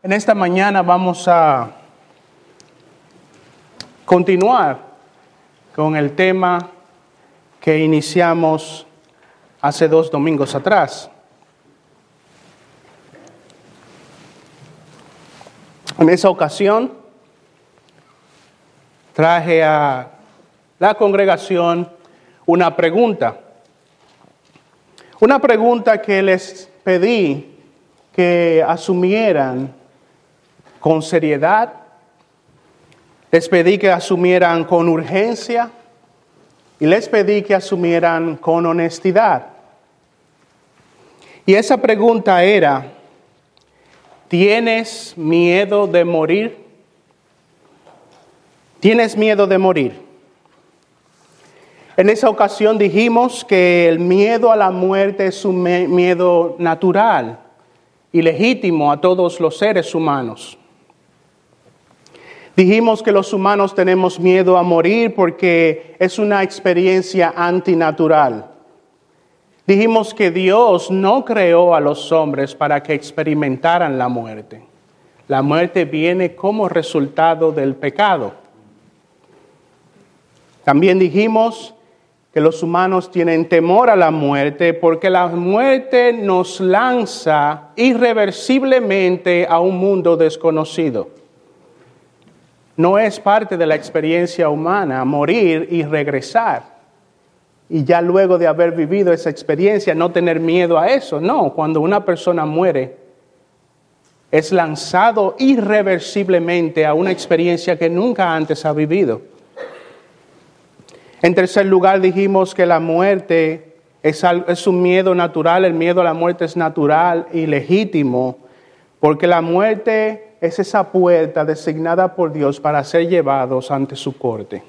En esta mañana vamos a continuar con el tema que iniciamos hace dos domingos atrás. En esa ocasión traje a la congregación una pregunta. Una pregunta que les pedí que asumieran con seriedad. Les pedí que asumieran con urgencia y les pedí que asumieran con honestidad. Y esa pregunta era, ¿tienes miedo de morir? ¿Tienes miedo de morir? En esa ocasión dijimos que el miedo a la muerte es un miedo natural y legítimo a todos los seres humanos. Dijimos que los humanos tenemos miedo a morir porque es una experiencia antinatural. Dijimos que Dios no creó a los hombres para que experimentaran la muerte. La muerte viene como resultado del pecado. También dijimos que los humanos tienen temor a la muerte porque la muerte nos lanza irreversiblemente a un mundo desconocido. No es parte de la experiencia humana morir y regresar. Y ya luego de haber vivido esa experiencia, no tener miedo a eso. No, cuando una persona muere, es lanzado irreversiblemente a una experiencia que nunca antes ha vivido. En tercer lugar, dijimos que la muerte es, un miedo natural, el miedo a la muerte es natural y legítimo, porque la muerte es esa puerta designada por Dios para ser llevados ante su corte.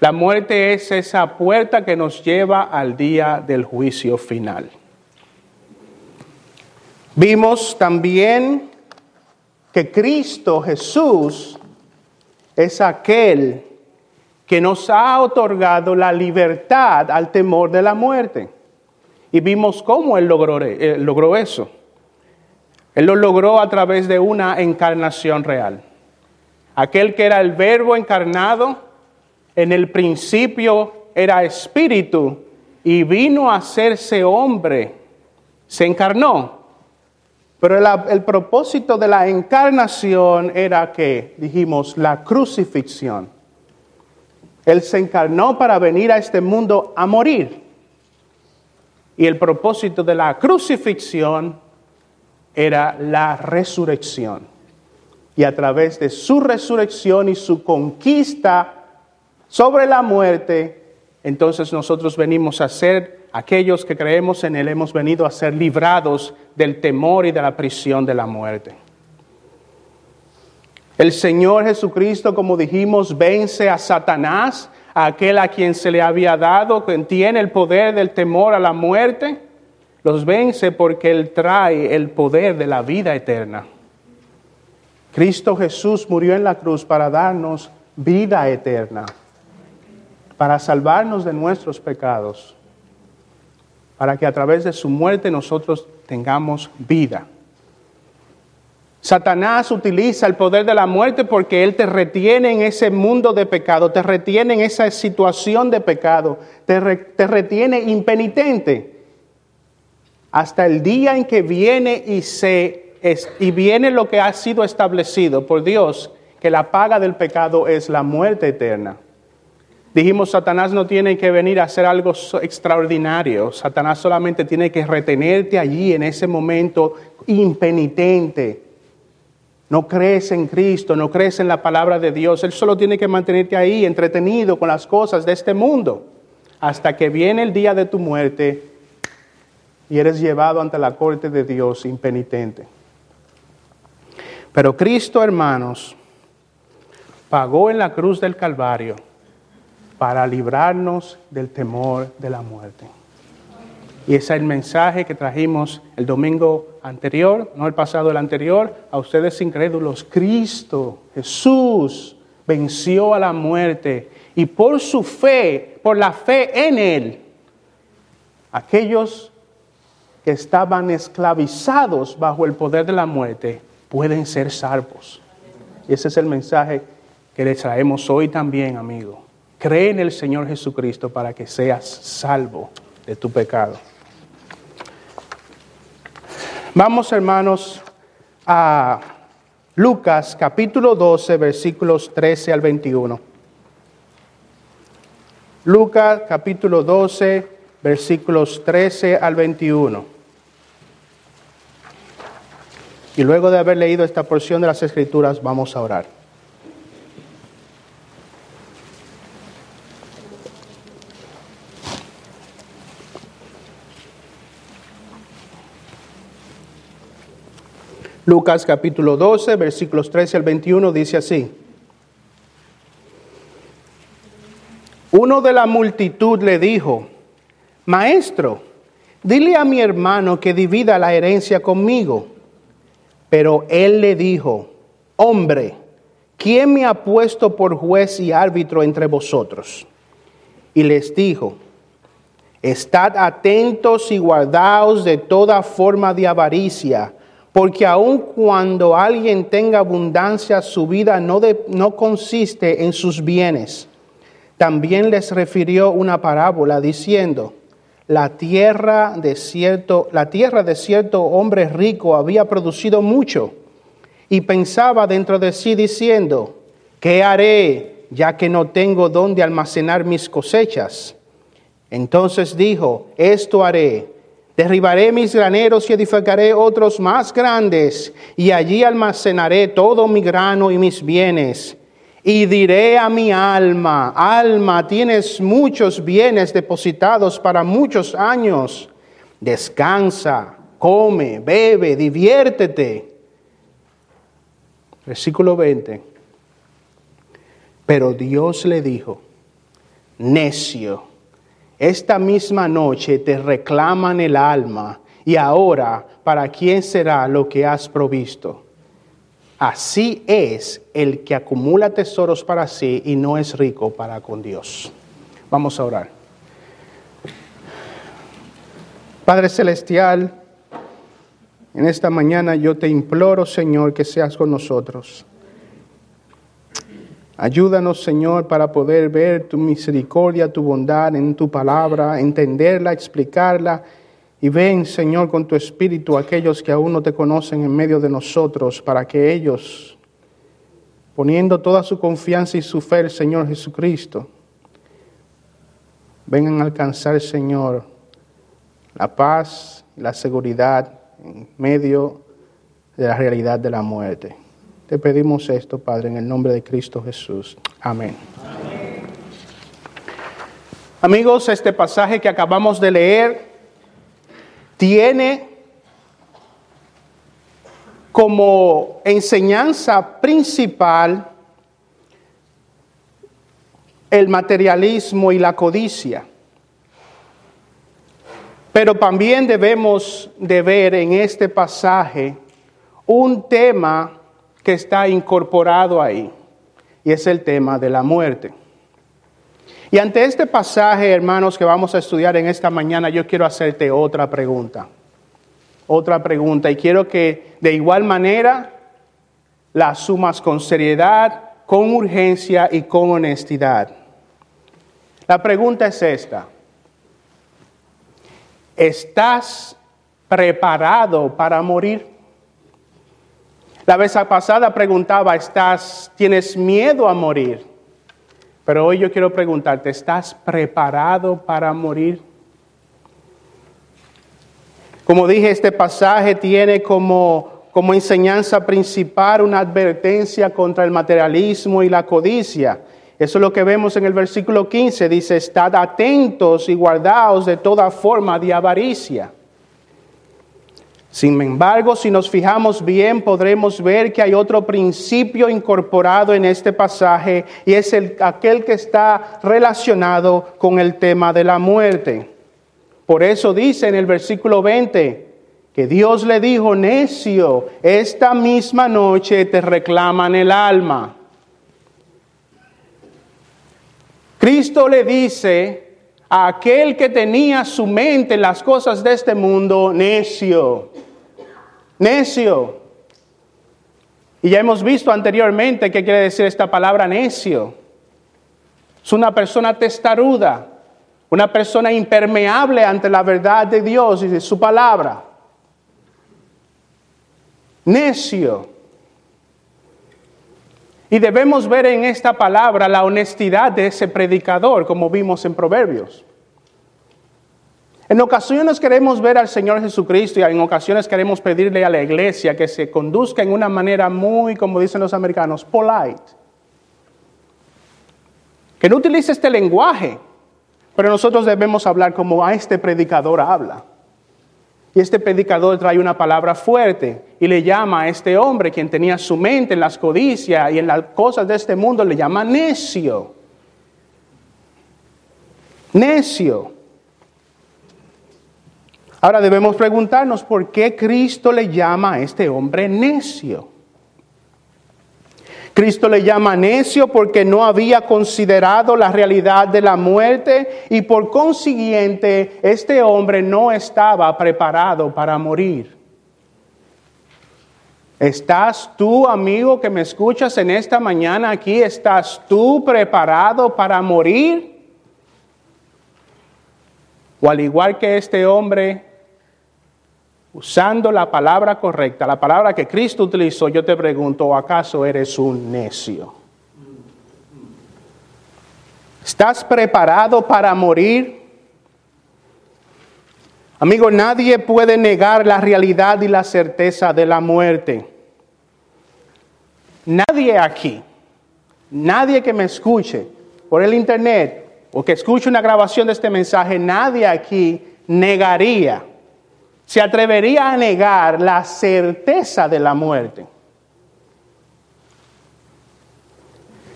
La muerte es esa puerta que nos lleva al día del juicio final. Vimos también que Cristo Jesús es aquel que nos ha otorgado la libertad al temor de la muerte. Y vimos cómo Él logró, eh, logró eso. Él lo logró a través de una encarnación real. Aquel que era el verbo encarnado, en el principio era espíritu y vino a hacerse hombre, se encarnó. Pero el, propósito de la encarnación era que, dijimos, la crucifixión. Él se encarnó para venir a este mundo a morir. Y el propósito de la crucifixión era la resurrección. Y a través de su resurrección y su conquista sobre la muerte, entonces nosotros venimos a ser aquellos que creemos en Él, hemos venido a ser librados del temor y de la prisión de la muerte. El Señor Jesucristo, como dijimos, vence a Satanás, a aquel a quien se le había dado, quien tiene el poder del temor a la muerte los vence porque Él trae el poder de la vida eterna. Cristo Jesús murió en la cruz para darnos vida eterna, para salvarnos de nuestros pecados, para que a través de su muerte nosotros tengamos vida. Satanás utiliza el poder de la muerte porque Él te retiene en ese mundo de pecado, te retiene en esa situación de pecado, te, retiene impenitente hasta el día en que viene y se y viene lo que ha sido establecido por Dios, que la paga del pecado es la muerte eterna. Dijimos, Satanás no tiene que venir a hacer algo extraordinario, Satanás solamente tiene que retenerte allí en ese momento impenitente. No crees en Cristo, no crees en la palabra de Dios, Él solo tiene que mantenerte ahí entretenido con las cosas de este mundo, hasta que viene el día de tu muerte y eres llevado ante la corte de Dios impenitente. Pero Cristo, hermanos, pagó en la cruz del Calvario para librarnos del temor de la muerte. Y ese es el mensaje que trajimos el domingo anterior, no el pasado, el anterior, a ustedes incrédulos. Cristo, Jesús, venció a la muerte y por su fe, por la fe en Él, aquellos que estaban esclavizados bajo el poder de la muerte, pueden ser salvos. Y ese es el mensaje que les traemos hoy también, amigo. Cree en el Señor Jesucristo para que seas salvo de tu pecado. Vamos, hermanos, a Lucas capítulo 12, versículos 13 al 21. Lucas capítulo 12, versículos 13 al 21. Y luego de haber leído esta porción de las Escrituras, vamos a orar. Lucas capítulo 12, versículos 13 al 21 dice así. Uno de la multitud le dijo, Maestro, dile a mi hermano que divida la herencia conmigo. Pero él le dijo, Hombre, ¿quién me ha puesto por juez y árbitro entre vosotros? Y les dijo, Estad atentos y guardaos de toda forma de avaricia porque aun cuando alguien tenga abundancia, su vida no, no consiste en sus bienes. También les refirió una parábola diciendo, la tierra de cierto, la tierra hombre rico había producido mucho y pensaba dentro de sí diciendo, ¿qué haré ya que no tengo dónde almacenar mis cosechas? Entonces dijo, esto haré Derribaré mis graneros y edificaré otros más grandes, y allí almacenaré todo mi grano y mis bienes. Y diré a mi alma, alma, tienes muchos bienes depositados para muchos años. Descansa, come, bebe, diviértete. Versículo 20. Pero Dios le dijo, necio esta misma noche te reclaman el alma y ahora, ¿para quién será lo que has provisto? Así es el que acumula tesoros para sí y no es rico para con Dios. Vamos a orar. Padre Celestial, en esta mañana yo te imploro, Señor, que seas con nosotros. Ayúdanos, Señor, para poder ver tu misericordia, tu bondad en tu palabra, entenderla, explicarla. Y ven, Señor, con tu espíritu aquellos que aún no te conocen en medio de nosotros, para que ellos, poniendo toda su confianza y su fe Señor Jesucristo, vengan a alcanzar, Señor, la paz y la seguridad en medio de la realidad de la muerte. Te pedimos esto, Padre, en el nombre de Cristo Jesús. Amén. Amigos, este pasaje que acabamos de leer tiene como enseñanza principal el materialismo y la codicia. Pero también debemos de ver en este pasaje un tema que está incorporado ahí, y es el tema de la muerte. Y ante este pasaje, hermanos, que vamos a estudiar en esta mañana, yo quiero hacerte otra pregunta. Otra pregunta, y quiero que de igual manera la asumas con seriedad, con urgencia y con honestidad. La pregunta es esta. ¿Estás preparado para morir? La vez pasada preguntaba, ¿estás, tienes miedo a morir? Pero hoy yo quiero preguntarte, ¿estás preparado para morir? Como dije, este pasaje tiene como, como enseñanza principal una advertencia contra el materialismo y la codicia. Eso es lo que vemos en el versículo 15. Dice, estad atentos y guardaos de toda forma de avaricia. Sin embargo, si nos fijamos bien, podremos ver que hay otro principio incorporado en este pasaje y es el, aquel que está relacionado con el tema de la muerte. Por eso dice en el versículo 20 que Dios le dijo, necio, esta misma noche te reclaman el alma. Cristo le dice a aquel que tenía su mente en las cosas de este mundo, necio necio. Y ya hemos visto anteriormente qué quiere decir esta palabra necio. Es una persona testaruda, una persona impermeable ante la verdad de Dios y de su palabra. Necio. Y debemos ver en esta palabra la honestidad de ese predicador, como vimos en Proverbios. En ocasiones queremos ver al Señor Jesucristo y en ocasiones queremos pedirle a la iglesia que se conduzca en una manera muy, como dicen los americanos, polite. Que no utilice este lenguaje, pero nosotros debemos hablar como a este predicador habla. Y este predicador trae una palabra fuerte y le llama a este hombre, quien tenía su mente en las codicias y en las cosas de este mundo, le llama necio. Necio. Ahora debemos preguntarnos por qué Cristo le llama a este hombre necio. Cristo le llama necio porque no había considerado la realidad de la muerte y por consiguiente este hombre no estaba preparado para morir. ¿Estás tú, amigo que me escuchas en esta mañana aquí, estás tú preparado para morir? O al igual que este hombre, usando la palabra correcta, la palabra que Cristo utilizó, yo te pregunto, ¿acaso eres un necio? ¿Estás preparado para morir? Amigo, nadie puede negar la realidad y la certeza de la muerte. Nadie aquí, nadie que me escuche por el internet o que escuche una grabación de este mensaje, nadie aquí negaría se atrevería a negar la certeza de la muerte.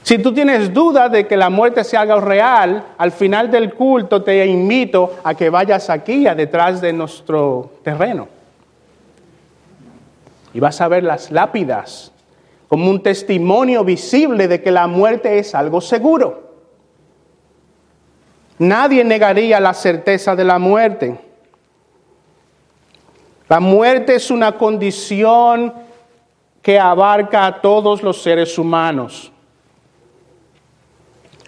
Si tú tienes duda de que la muerte sea algo real, al final del culto te invito a que vayas aquí, a detrás de nuestro terreno. Y vas a ver las lápidas como un testimonio visible de que la muerte es algo seguro. Nadie negaría la certeza de la muerte. La muerte es una condición que abarca a todos los seres humanos.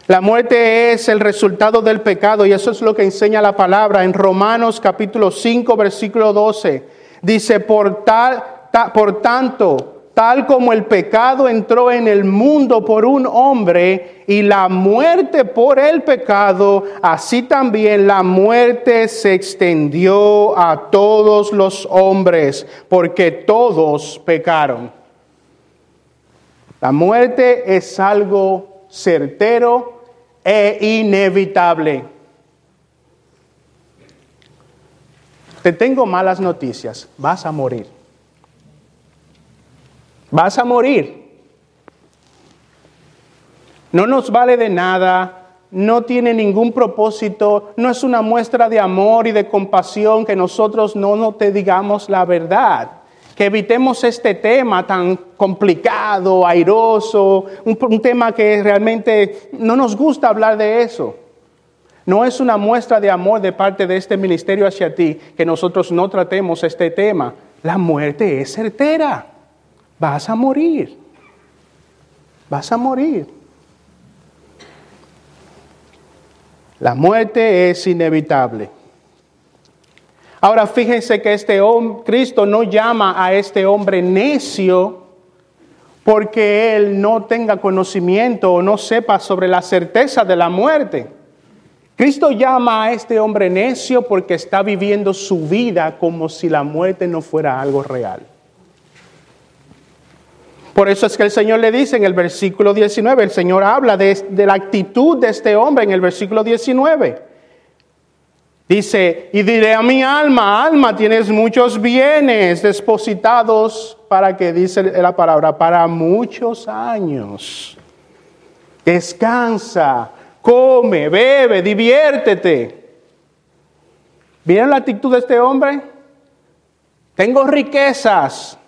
La muerte es el resultado del pecado y eso es lo que enseña la palabra en Romanos capítulo 5 versículo 12. Dice, por, tal, por tanto, tal como el pecado entró en el mundo por un hombre y la muerte por el pecado, así también la muerte se extendió a todos los hombres, porque todos pecaron. La muerte es algo certero e inevitable. Te tengo malas noticias, vas a morir. Vas a morir. No nos vale de nada, no tiene ningún propósito, no es una muestra de amor y de compasión que nosotros no, te digamos la verdad. Que evitemos este tema tan complicado, airoso, un tema que realmente no nos gusta hablar de eso. No es una muestra de amor de parte de este ministerio hacia ti que nosotros no tratemos este tema. La muerte es certera vas a morir. Vas a morir. La muerte es inevitable. Ahora fíjense que este hombre, Cristo no llama a este hombre necio porque él no tenga conocimiento o no sepa sobre la certeza de la muerte. Cristo llama a este hombre necio porque está viviendo su vida como si la muerte no fuera algo real. Por eso es que el Señor le dice en el versículo 19, el Señor habla de, la actitud de este hombre en el versículo 19. Dice, y diré a mi alma, alma, tienes muchos bienes depositados para que, dice la palabra, para muchos años. Descansa, come, bebe, diviértete. ¿Vieron la actitud de este hombre? Tengo riquezas,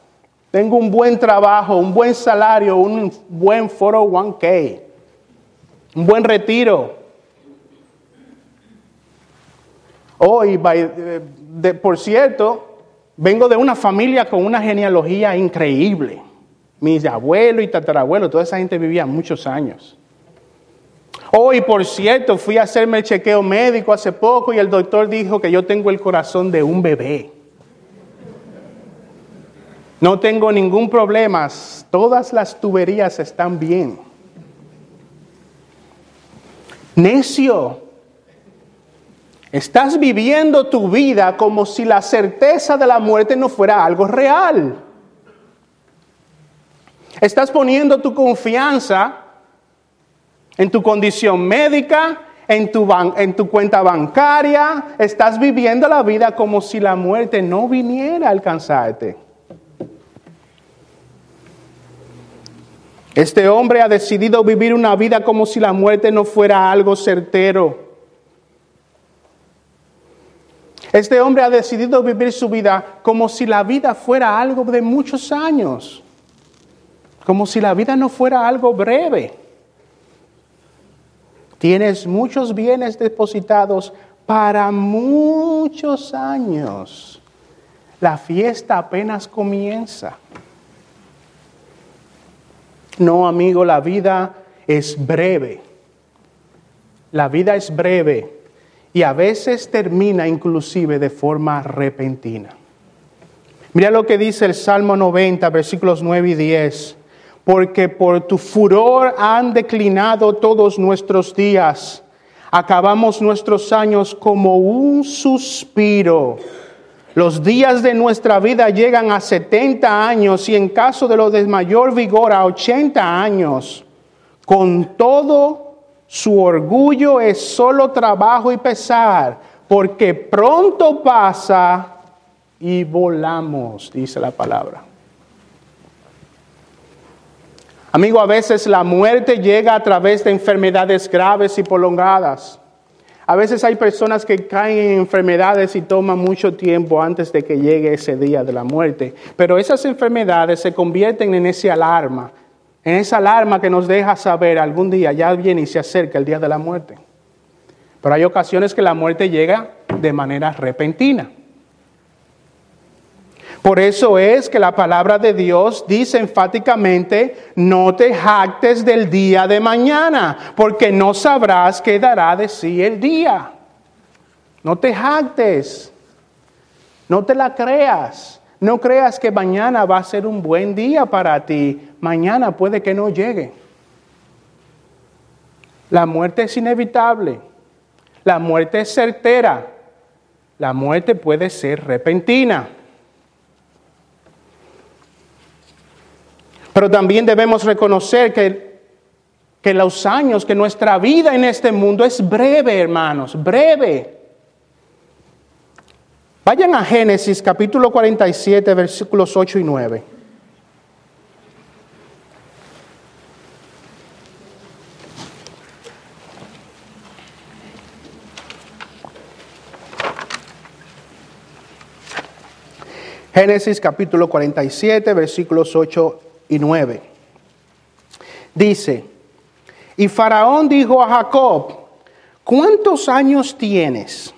tengo un buen trabajo, un buen salario, un buen 401k, un buen retiro. Hoy, por cierto, vengo de una familia con una genealogía increíble. Mis abuelos y tatarabuelos, toda esa gente vivía muchos años. Hoy, por cierto, fui a hacerme el chequeo médico hace poco y el doctor dijo que yo tengo el corazón de un bebé. No tengo ningún problema, todas las tuberías están bien. Necio, estás viviendo tu vida como si la certeza de la muerte no fuera algo real. Estás poniendo tu confianza en tu condición médica, en tu, en tu cuenta bancaria. Estás viviendo la vida como si la muerte no viniera a alcanzarte. Este hombre ha decidido vivir una vida como si la muerte no fuera algo certero. Este hombre ha decidido vivir su vida como si la vida fuera algo de muchos años, como si la vida no fuera algo breve. Tienes muchos bienes depositados para muchos años. La fiesta apenas comienza. No, amigo, la vida es breve. La vida es breve y a veces termina inclusive de forma repentina. Mira lo que dice el Salmo 90, versículos 9 y 10. Porque por tu furor han declinado todos nuestros días. Acabamos nuestros años como un suspiro. Los días de nuestra vida llegan a 70 años y en caso de los de mayor vigor a 80 años. Con todo su orgullo es solo trabajo y pesar, porque pronto pasa y volamos, dice la palabra. Amigo, a veces la muerte llega a través de enfermedades graves y prolongadas. A veces hay personas que caen en enfermedades y toman mucho tiempo antes de que llegue ese día de la muerte. Pero esas enfermedades se convierten en esa alarma, en esa alarma que nos deja saber algún día ya viene y se acerca el día de la muerte. Pero hay ocasiones que la muerte llega de manera repentina. Por eso es que la palabra de Dios dice enfáticamente, no te jactes del día de mañana, porque no sabrás qué dará de sí el día. No te jactes, no te la creas, no creas que mañana va a ser un buen día para ti, mañana puede que no llegue. La muerte es inevitable, la muerte es certera, la muerte puede ser repentina. Pero también debemos reconocer que, que los años, que nuestra vida en este mundo es breve, hermanos, breve. Vayan a Génesis capítulo 47, versículos 8 y 9. Génesis capítulo 47, versículos 8 y 9. Dice, y Faraón dijo a Jacob, ¿cuántos años tienes?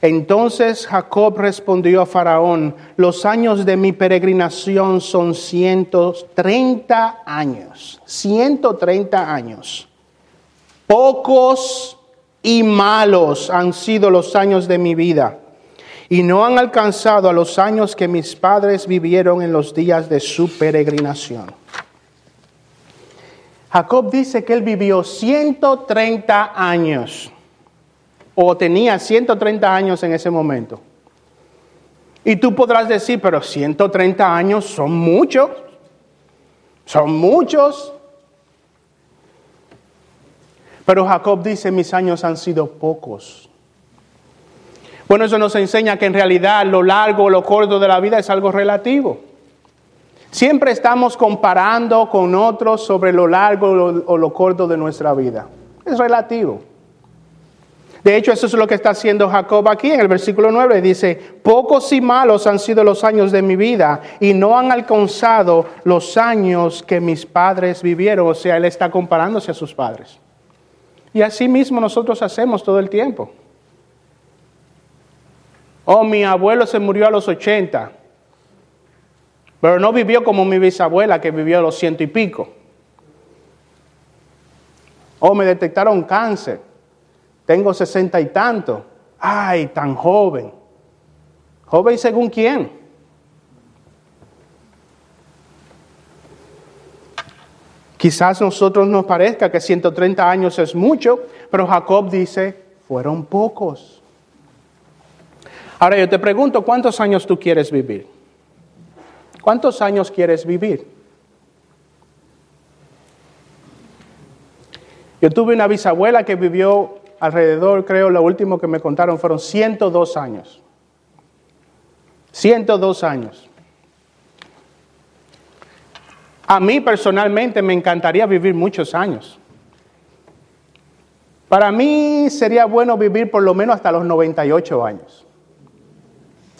Entonces Jacob respondió a Faraón, los años de mi peregrinación son 130 años, 130 años. Pocos y malos han sido los años de mi vida y no han alcanzado a los años que mis padres vivieron en los días de su peregrinación. Jacob dice que él vivió 130 años, o tenía 130 años en ese momento. Y tú podrás decir, pero 130 años son muchos, son muchos. Pero Jacob dice, mis años han sido pocos. Bueno, eso nos enseña que en realidad lo largo o lo corto de la vida es algo relativo. Siempre estamos comparando con otros sobre lo largo o lo corto de nuestra vida. Es relativo. De hecho, eso es lo que está haciendo Jacob aquí en el versículo 9. Dice, pocos y malos han sido los años de mi vida y no han alcanzado los años que mis padres vivieron. O sea, él está comparándose a sus padres. Y así mismo nosotros hacemos todo el tiempo. Oh, mi abuelo se murió a los 80. Pero no vivió como mi bisabuela que vivió a los ciento y pico. O me detectaron cáncer. Tengo sesenta y tanto. Ay, tan joven. Joven según quién. Quizás a nosotros nos parezca que 130 años es mucho, pero Jacob dice, fueron pocos. Ahora yo te pregunto, ¿cuántos años tú quieres vivir? ¿Cuántos años quieres vivir? Yo tuve una bisabuela que vivió alrededor, creo, lo último que me contaron fueron 102 años. 102 años. A mí personalmente me encantaría vivir muchos años. Para mí sería bueno vivir por lo menos hasta los 98 años.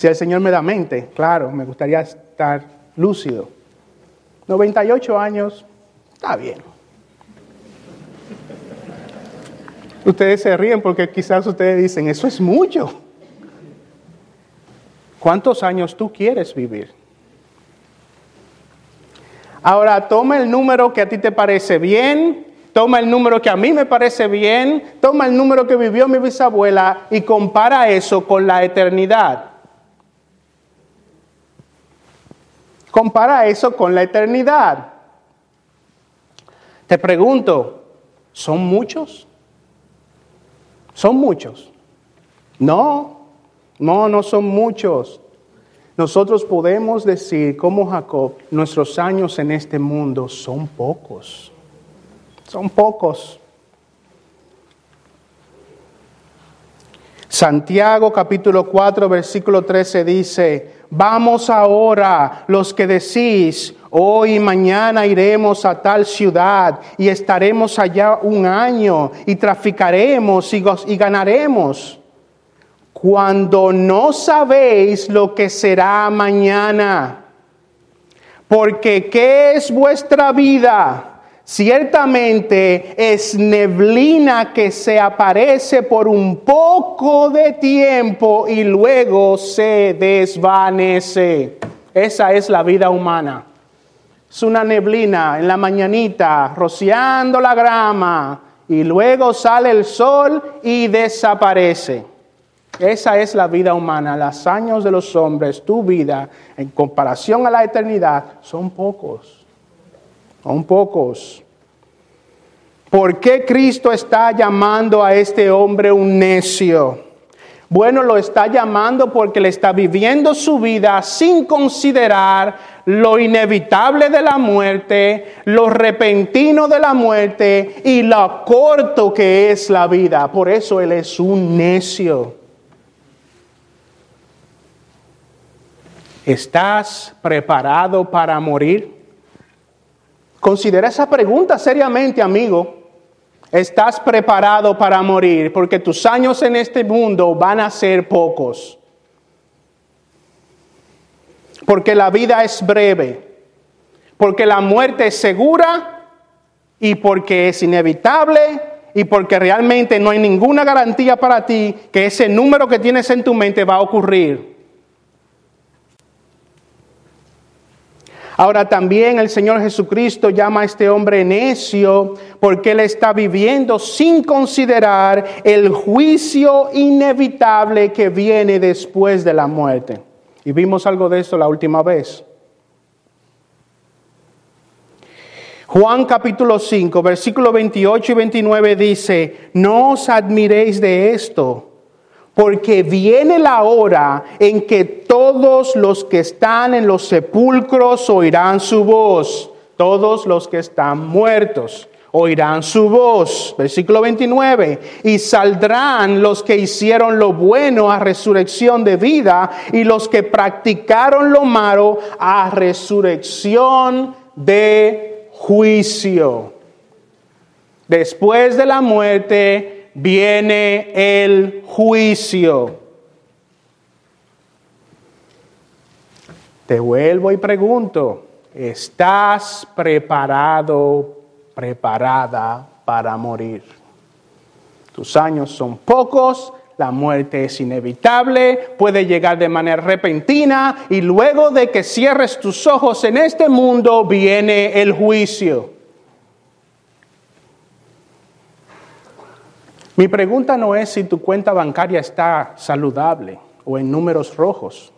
Si el Señor me da mente, claro, me gustaría estar lúcido. 98 años, está bien. Ustedes se ríen porque quizás ustedes dicen, eso es mucho. ¿Cuántos años tú quieres vivir? Ahora toma el número que a ti te parece bien, toma el número que a mí me parece bien, toma el número que vivió mi bisabuela y compara eso con la eternidad. Compara eso con la eternidad. Te pregunto, ¿son muchos? ¿Son muchos? No, no, no son muchos. Nosotros podemos decir, como Jacob, nuestros años en este mundo son pocos. Son pocos. Santiago capítulo 4 versículo 13 dice, vamos ahora los que decís, hoy y mañana iremos a tal ciudad y estaremos allá un año y traficaremos y, y ganaremos cuando no sabéis lo que será mañana. Porque ¿qué es vuestra vida? Ciertamente es neblina que se aparece por un poco de tiempo y luego se desvanece. Esa es la vida humana. Es una neblina en la mañanita, rociando la grama, y luego sale el sol y desaparece. Esa es la vida humana. Los años de los hombres, tu vida, en comparación a la eternidad, son pocos. Son pocos. ¿Por qué Cristo está llamando a este hombre un necio? Bueno, lo está llamando porque le está viviendo su vida sin considerar lo inevitable de la muerte, lo repentino de la muerte y lo corto que es la vida. Por eso Él es un necio. ¿Estás preparado para morir? Considera esa pregunta seriamente, amigo. ¿Estás preparado para morir? Porque tus años en este mundo van a ser pocos. Porque la vida es breve. Porque la muerte es segura y porque es inevitable y porque realmente no hay ninguna garantía para ti que ese número que tienes en tu mente va a ocurrir. Ahora también el Señor Jesucristo llama a este hombre necio porque él está viviendo sin considerar el juicio inevitable que viene después de la muerte. Y vimos algo de esto la última vez. Juan capítulo 5, versículo 28 y 29 dice, no os admiréis de esto porque viene la hora en que todos los que están en los sepulcros oirán su voz, todos los que están muertos oirán su voz. Versículo 29. Y saldrán los que hicieron lo bueno a resurrección de vida y los que practicaron lo malo a resurrección de juicio. Después de la muerte viene el juicio. Te vuelvo y pregunto, ¿estás preparado, preparada para morir? Tus años son pocos, la muerte es inevitable, puede llegar de manera repentina y luego de que cierres tus ojos en este mundo viene el juicio. Mi pregunta no es si tu cuenta bancaria está saludable o en números rojos.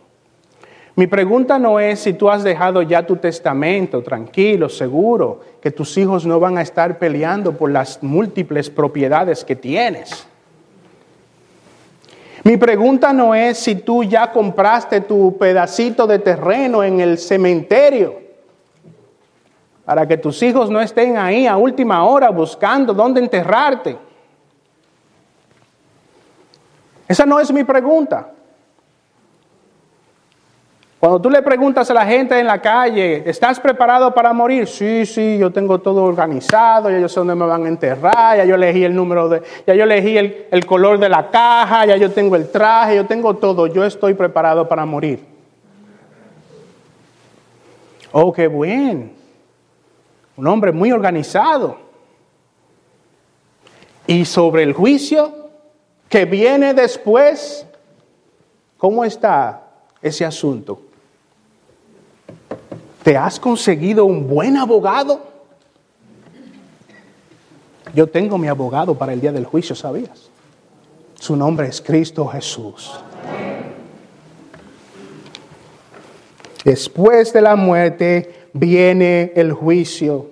Mi pregunta no es si tú has dejado ya tu testamento tranquilo, seguro, que tus hijos no van a estar peleando por las múltiples propiedades que tienes. Mi pregunta no es si tú ya compraste tu pedacito de terreno en el cementerio para que tus hijos no estén ahí a última hora buscando dónde enterrarte. Esa no es mi pregunta. Cuando tú le preguntas a la gente en la calle, ¿estás preparado para morir? Sí, sí, yo tengo todo organizado, ya yo sé dónde me van a enterrar, ya yo elegí el número de, ya yo elegí el, el color de la caja, ya yo tengo el traje, yo tengo todo, yo estoy preparado para morir. Oh, qué bien. Un hombre muy organizado. Y sobre el juicio que viene después, ¿cómo está ese asunto? ¿Te has conseguido un buen abogado? Yo tengo mi abogado para el día del juicio, ¿sabías? Su nombre es Cristo Jesús. Después de la muerte viene el juicio.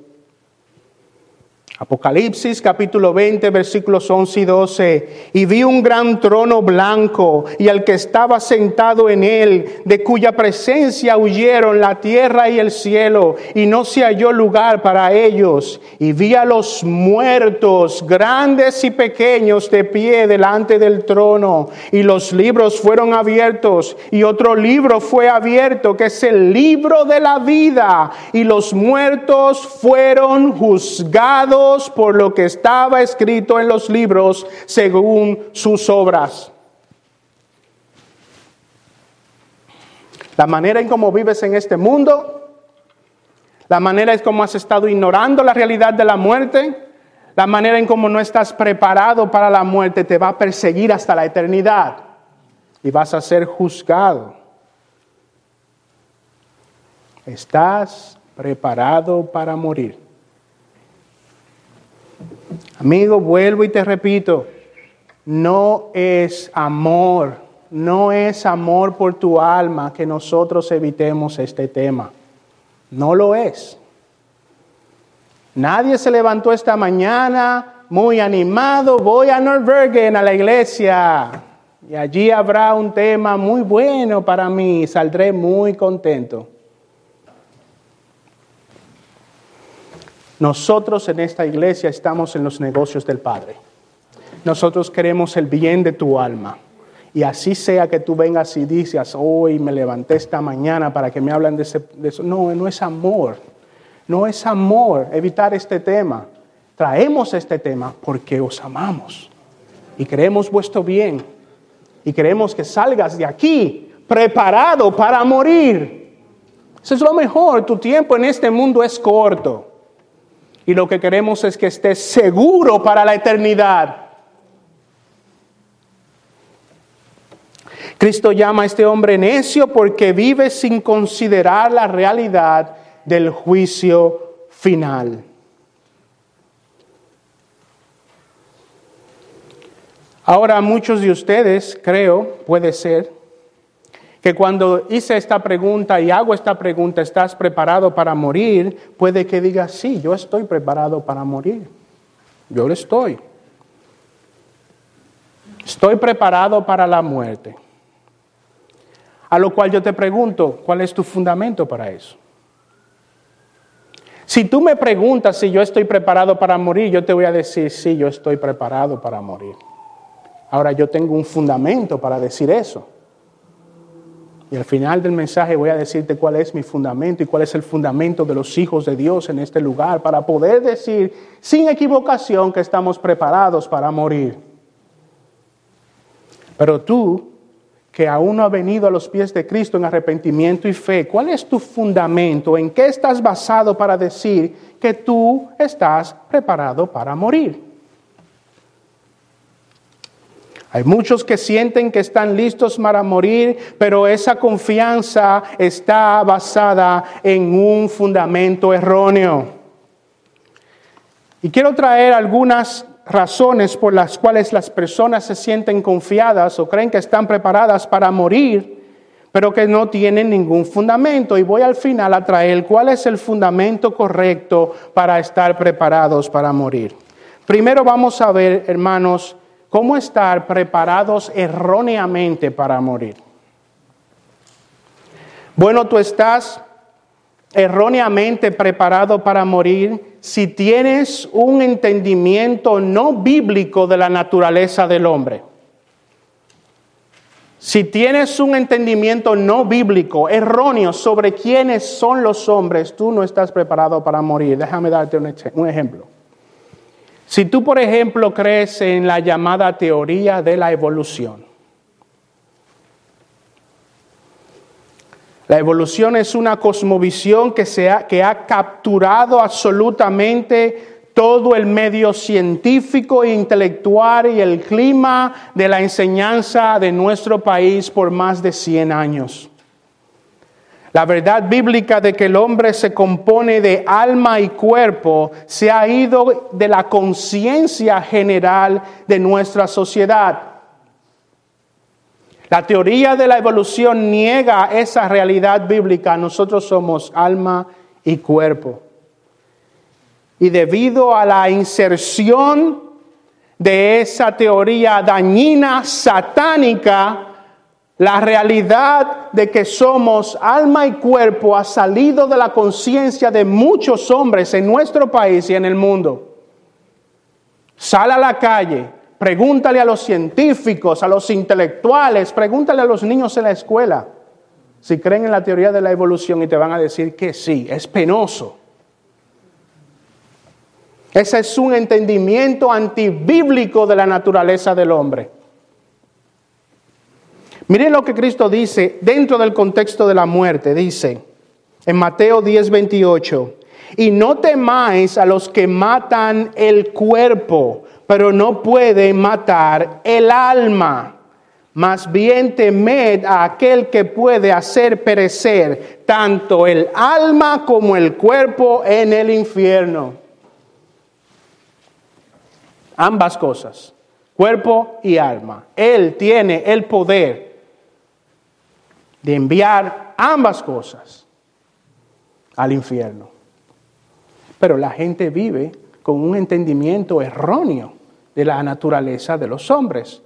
Apocalipsis capítulo 20 versículos 11 y 12. Y vi un gran trono blanco y al que estaba sentado en él, de cuya presencia huyeron la tierra y el cielo, y no se halló lugar para ellos. Y vi a los muertos, grandes y pequeños, de pie delante del trono. Y los libros fueron abiertos, y otro libro fue abierto, que es el libro de la vida. Y los muertos fueron juzgados por lo que estaba escrito en los libros según sus obras. La manera en cómo vives en este mundo, la manera en cómo has estado ignorando la realidad de la muerte, la manera en cómo no estás preparado para la muerte te va a perseguir hasta la eternidad y vas a ser juzgado. ¿Estás preparado para morir? Amigo, vuelvo y te repito, no es amor, no es amor por tu alma que nosotros evitemos este tema. No lo es. Nadie se levantó esta mañana muy animado, voy a Norbergen, a la iglesia, y allí habrá un tema muy bueno para mí, saldré muy contento. Nosotros en esta iglesia estamos en los negocios del Padre. Nosotros queremos el bien de tu alma. Y así sea que tú vengas y dices, hoy me levanté esta mañana para que me hablen de, eso. No, no es amor. No es amor evitar este tema. Traemos este tema porque os amamos y queremos vuestro bien. Y queremos que salgas de aquí preparado para morir. Eso es lo mejor. Tu tiempo en este mundo es corto. Y lo que queremos es que estés seguro para la eternidad. Cristo llama a este hombre necio porque vive sin considerar la realidad del juicio final. Ahora muchos de ustedes, creo, puede ser, que cuando hice esta pregunta y hago esta pregunta, ¿estás preparado para morir? Puede que diga, sí, yo estoy preparado para morir. Yo lo estoy. Estoy preparado para la muerte. A lo cual yo te pregunto, ¿cuál es tu fundamento para eso? Si tú me preguntas si yo estoy preparado para morir, yo te voy a decir, sí, yo estoy preparado para morir. Ahora yo tengo un fundamento para decir eso. Y al final del mensaje voy a decirte cuál es mi fundamento y cuál es el fundamento de los hijos de Dios en este lugar para poder decir sin equivocación que estamos preparados para morir. Pero tú, que aún no has venido a los pies de Cristo en arrepentimiento y fe, ¿cuál es tu fundamento? ¿En qué estás basado para decir que tú estás preparado para morir? Hay muchos que sienten que están listos para morir, pero esa confianza está basada en un fundamento erróneo. Y quiero traer algunas razones por las cuales las personas se sienten confiadas o creen que están preparadas para morir, pero que no tienen ningún fundamento. Y voy al final a traer cuál es el fundamento correcto para estar preparados para morir. Primero vamos a ver, hermanos, cómo estar preparados erróneamente para morir. Bueno, tú estás erróneamente preparado para morir si tienes un entendimiento no bíblico de la naturaleza del hombre. Si tienes un entendimiento no bíblico, erróneo sobre quiénes son los hombres, tú no estás preparado para morir. Déjame darte un ejemplo. Si tú, por ejemplo, crees en la llamada teoría de la evolución, la evolución es una cosmovisión que, se ha, que ha capturado absolutamente todo el medio científico intelectual y el clima de la enseñanza de nuestro país por más de 100 años. La verdad bíblica de que el hombre se compone de alma y cuerpo se ha ido de la conciencia general de nuestra sociedad. La teoría de la evolución niega esa realidad bíblica. Nosotros somos alma y cuerpo. Y debido a la inserción de esa teoría dañina, satánica, la realidad de que somos alma y cuerpo ha salido de la conciencia de muchos hombres en nuestro país y en el mundo. Sal a la calle, pregúntale a los científicos, a los intelectuales, pregúntale a los niños en la escuela si creen en la teoría de la evolución y te van a decir que sí, es penoso. Ese es un entendimiento antibíblico de la naturaleza del hombre. Miren lo que Cristo dice dentro del contexto de la muerte. Dice en Mateo 10, 28, y no temáis a los que matan el cuerpo, pero no pueden matar el alma. Más bien temed a aquel que puede hacer perecer tanto el alma como el cuerpo en el infierno. Ambas cosas, cuerpo y alma. Él tiene el poder de enviar ambas cosas al infierno. Pero la gente vive con un entendimiento erróneo de la naturaleza de los hombres.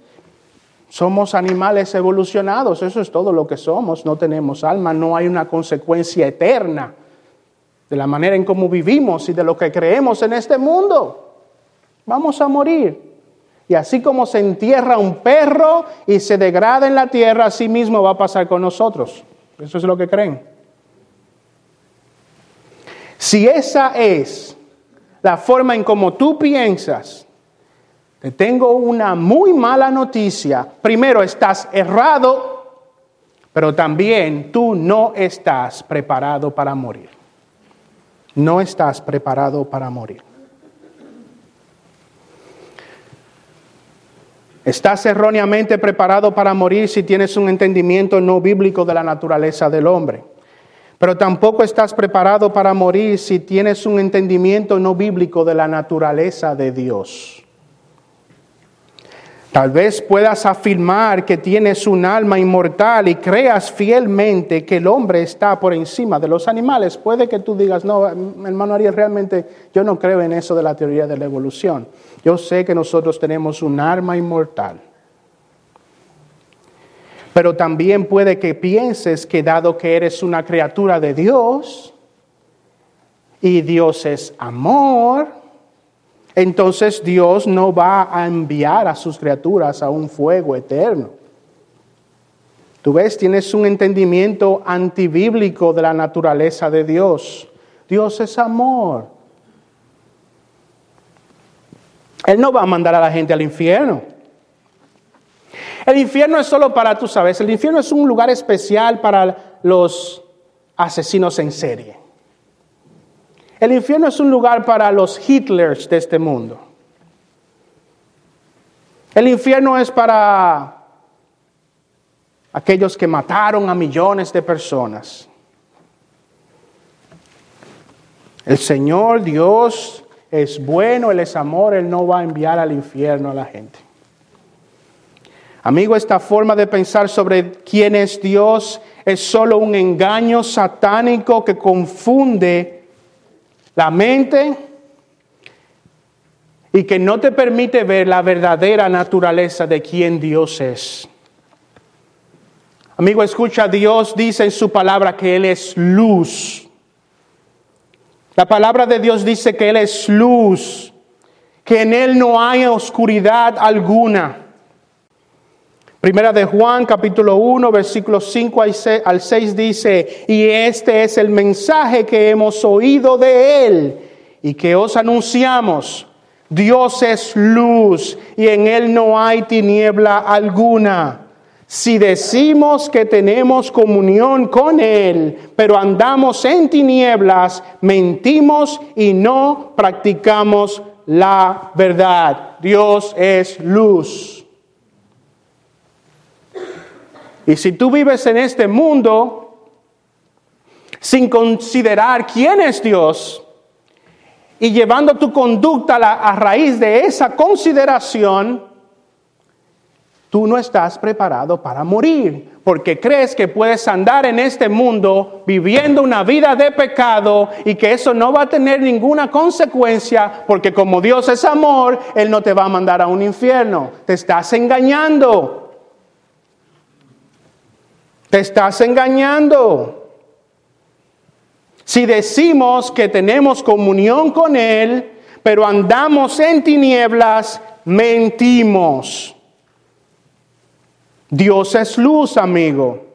Somos animales evolucionados, eso es todo lo que somos, no tenemos alma, no hay una consecuencia eterna de la manera en cómo vivimos y de lo que creemos en este mundo. Vamos a morir. Y así como se entierra un perro y se degrada en la tierra, así mismo va a pasar con nosotros. Eso es lo que creen. Si esa es la forma en como tú piensas, te tengo una muy mala noticia. Primero, estás errado, pero también tú no estás preparado para morir. No estás preparado para morir. Estás erróneamente preparado para morir si tienes un entendimiento no bíblico de la naturaleza del hombre. Pero tampoco estás preparado para morir si tienes un entendimiento no bíblico de la naturaleza de Dios. Tal vez puedas afirmar que tienes un alma inmortal y creas fielmente que el hombre está por encima de los animales. Puede que tú digas, no, hermano Ariel, realmente yo no creo en eso de la teoría de la evolución. Yo sé que nosotros tenemos un alma inmortal. Pero también puede que pienses que dado que eres una criatura de Dios y Dios es amor, entonces Dios no va a enviar a sus criaturas a un fuego eterno. Tú ves, tienes un entendimiento antibíblico de la naturaleza de Dios. Dios es amor. Él no va a mandar a la gente al infierno. El infierno es solo para, tú sabes, el infierno es un lugar especial para los asesinos en serie. El infierno es un lugar para los Hitlers de este mundo. El infierno es para aquellos que mataron a millones de personas. El Señor Dios es bueno, Él es amor, Él no va a enviar al infierno a la gente. Amigo, esta forma de pensar sobre quién es Dios es solo un engaño satánico que confunde la mente y que no te permite ver la verdadera naturaleza de quién Dios es. Amigo, escucha, Dios dice en su palabra que Él es luz. La palabra de Dios dice que Él es luz, que en Él no hay oscuridad alguna. Primera de Juan, capítulo 1, versículos 5 al 6 dice, y este es el mensaje que hemos oído de Él y que os anunciamos. Dios es luz y en Él no hay tiniebla alguna. Si decimos que tenemos comunión con Él, pero andamos en tinieblas, mentimos y no practicamos la verdad. Dios es luz. Y si tú vives en este mundo sin considerar quién es Dios y llevando tu conducta a, raíz de esa consideración, Tú no estás preparado para morir porque crees que puedes andar en este mundo viviendo una vida de pecado y que eso no va a tener ninguna consecuencia porque como Dios es amor, Él no te va a mandar a un infierno. Te estás engañando. Te estás engañando. Si decimos que tenemos comunión con Él, pero andamos en tinieblas, mentimos. Dios es luz, amigo.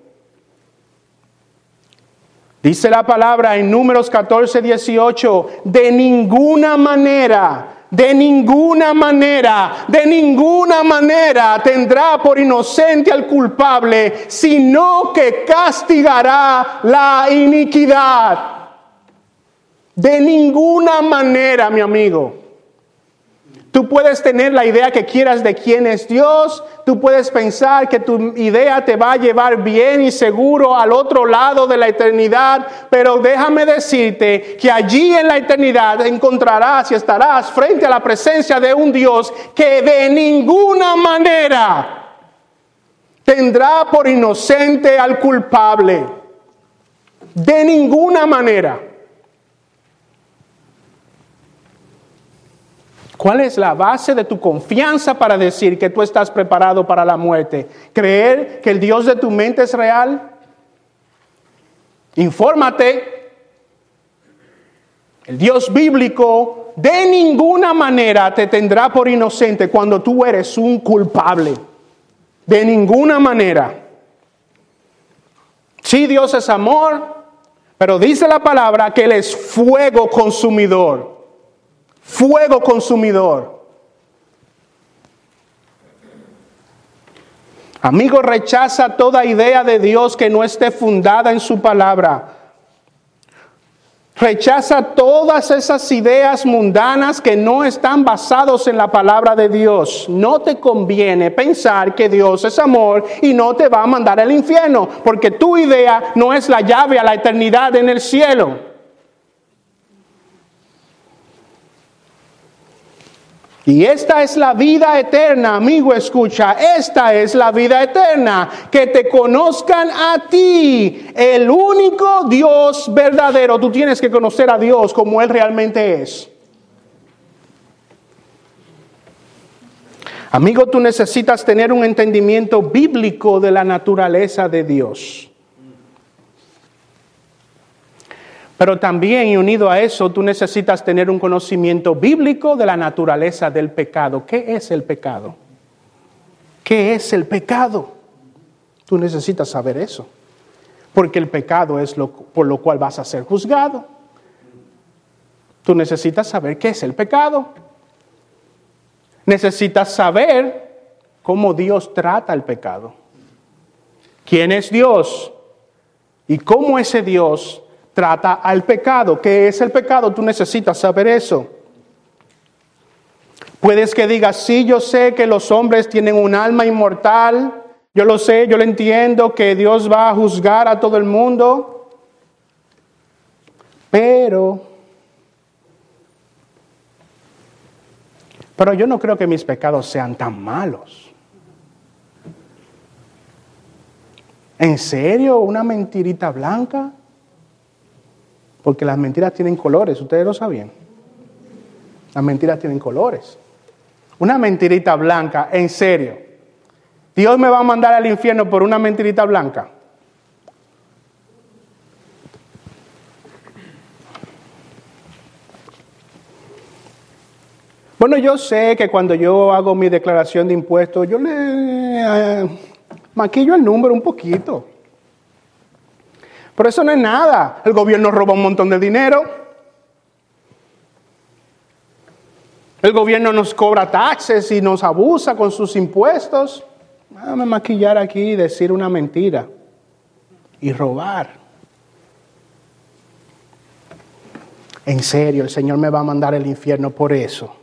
Dice la palabra en números 14, 18, de ninguna manera, de ninguna manera, de ninguna manera tendrá por inocente al culpable, sino que castigará la iniquidad. De ninguna manera, mi amigo. Tú puedes tener la idea que quieras de quién es Dios, tú puedes pensar que tu idea te va a llevar bien y seguro al otro lado de la eternidad, pero déjame decirte que allí en la eternidad encontrarás y estarás frente a la presencia de un Dios que de ninguna manera tendrá por inocente al culpable. De ninguna manera. ¿Cuál es la base de tu confianza para decir que tú estás preparado para la muerte? ¿Creer que el Dios de tu mente es real? Infórmate. El Dios bíblico de ninguna manera te tendrá por inocente cuando tú eres un culpable. De ninguna manera. Sí, Dios es amor, pero dice la palabra que Él es fuego consumidor fuego consumidor. Amigo, rechaza toda idea de Dios que no esté fundada en su palabra. Rechaza todas esas ideas mundanas que no están basados en la palabra de Dios. No te conviene pensar que Dios es amor y no te va a mandar al infierno, porque tu idea no es la llave a la eternidad en el cielo. Y esta es la vida eterna, amigo, escucha, esta es la vida eterna, que te conozcan a ti, el único Dios verdadero. Tú tienes que conocer a Dios como Él realmente es. Amigo, tú necesitas tener un entendimiento bíblico de la naturaleza de Dios. Pero también, y unido a eso, tú necesitas tener un conocimiento bíblico de la naturaleza del pecado. ¿Qué es el pecado? ¿Qué es el pecado? Tú necesitas saber eso. Porque el pecado es lo, por lo cual vas a ser juzgado. Tú necesitas saber qué es el pecado. Necesitas saber cómo Dios trata el pecado. ¿Quién es Dios? Y cómo ese Dios trata al pecado. ¿Qué es el pecado? Tú necesitas saber eso. Puedes que digas, sí, yo sé que los hombres tienen un alma inmortal, yo lo sé, yo lo entiendo, que Dios va a juzgar a todo el mundo, pero, pero yo no creo que mis pecados sean tan malos. ¿En serio? ¿Una mentirita blanca? Porque las mentiras tienen colores, ustedes lo sabían. Las mentiras tienen colores. Una mentirita blanca, en serio. Dios me va a mandar al infierno por una mentirita blanca. Bueno, yo sé que cuando yo hago mi declaración de impuestos, yo le eh, maquillo el número un poquito. Pero eso no es nada. El gobierno roba un montón de dinero. El gobierno nos cobra taxes y nos abusa con sus impuestos. Déjame maquillar aquí y decir una mentira y robar. En serio, el Señor me va a mandar al infierno por eso.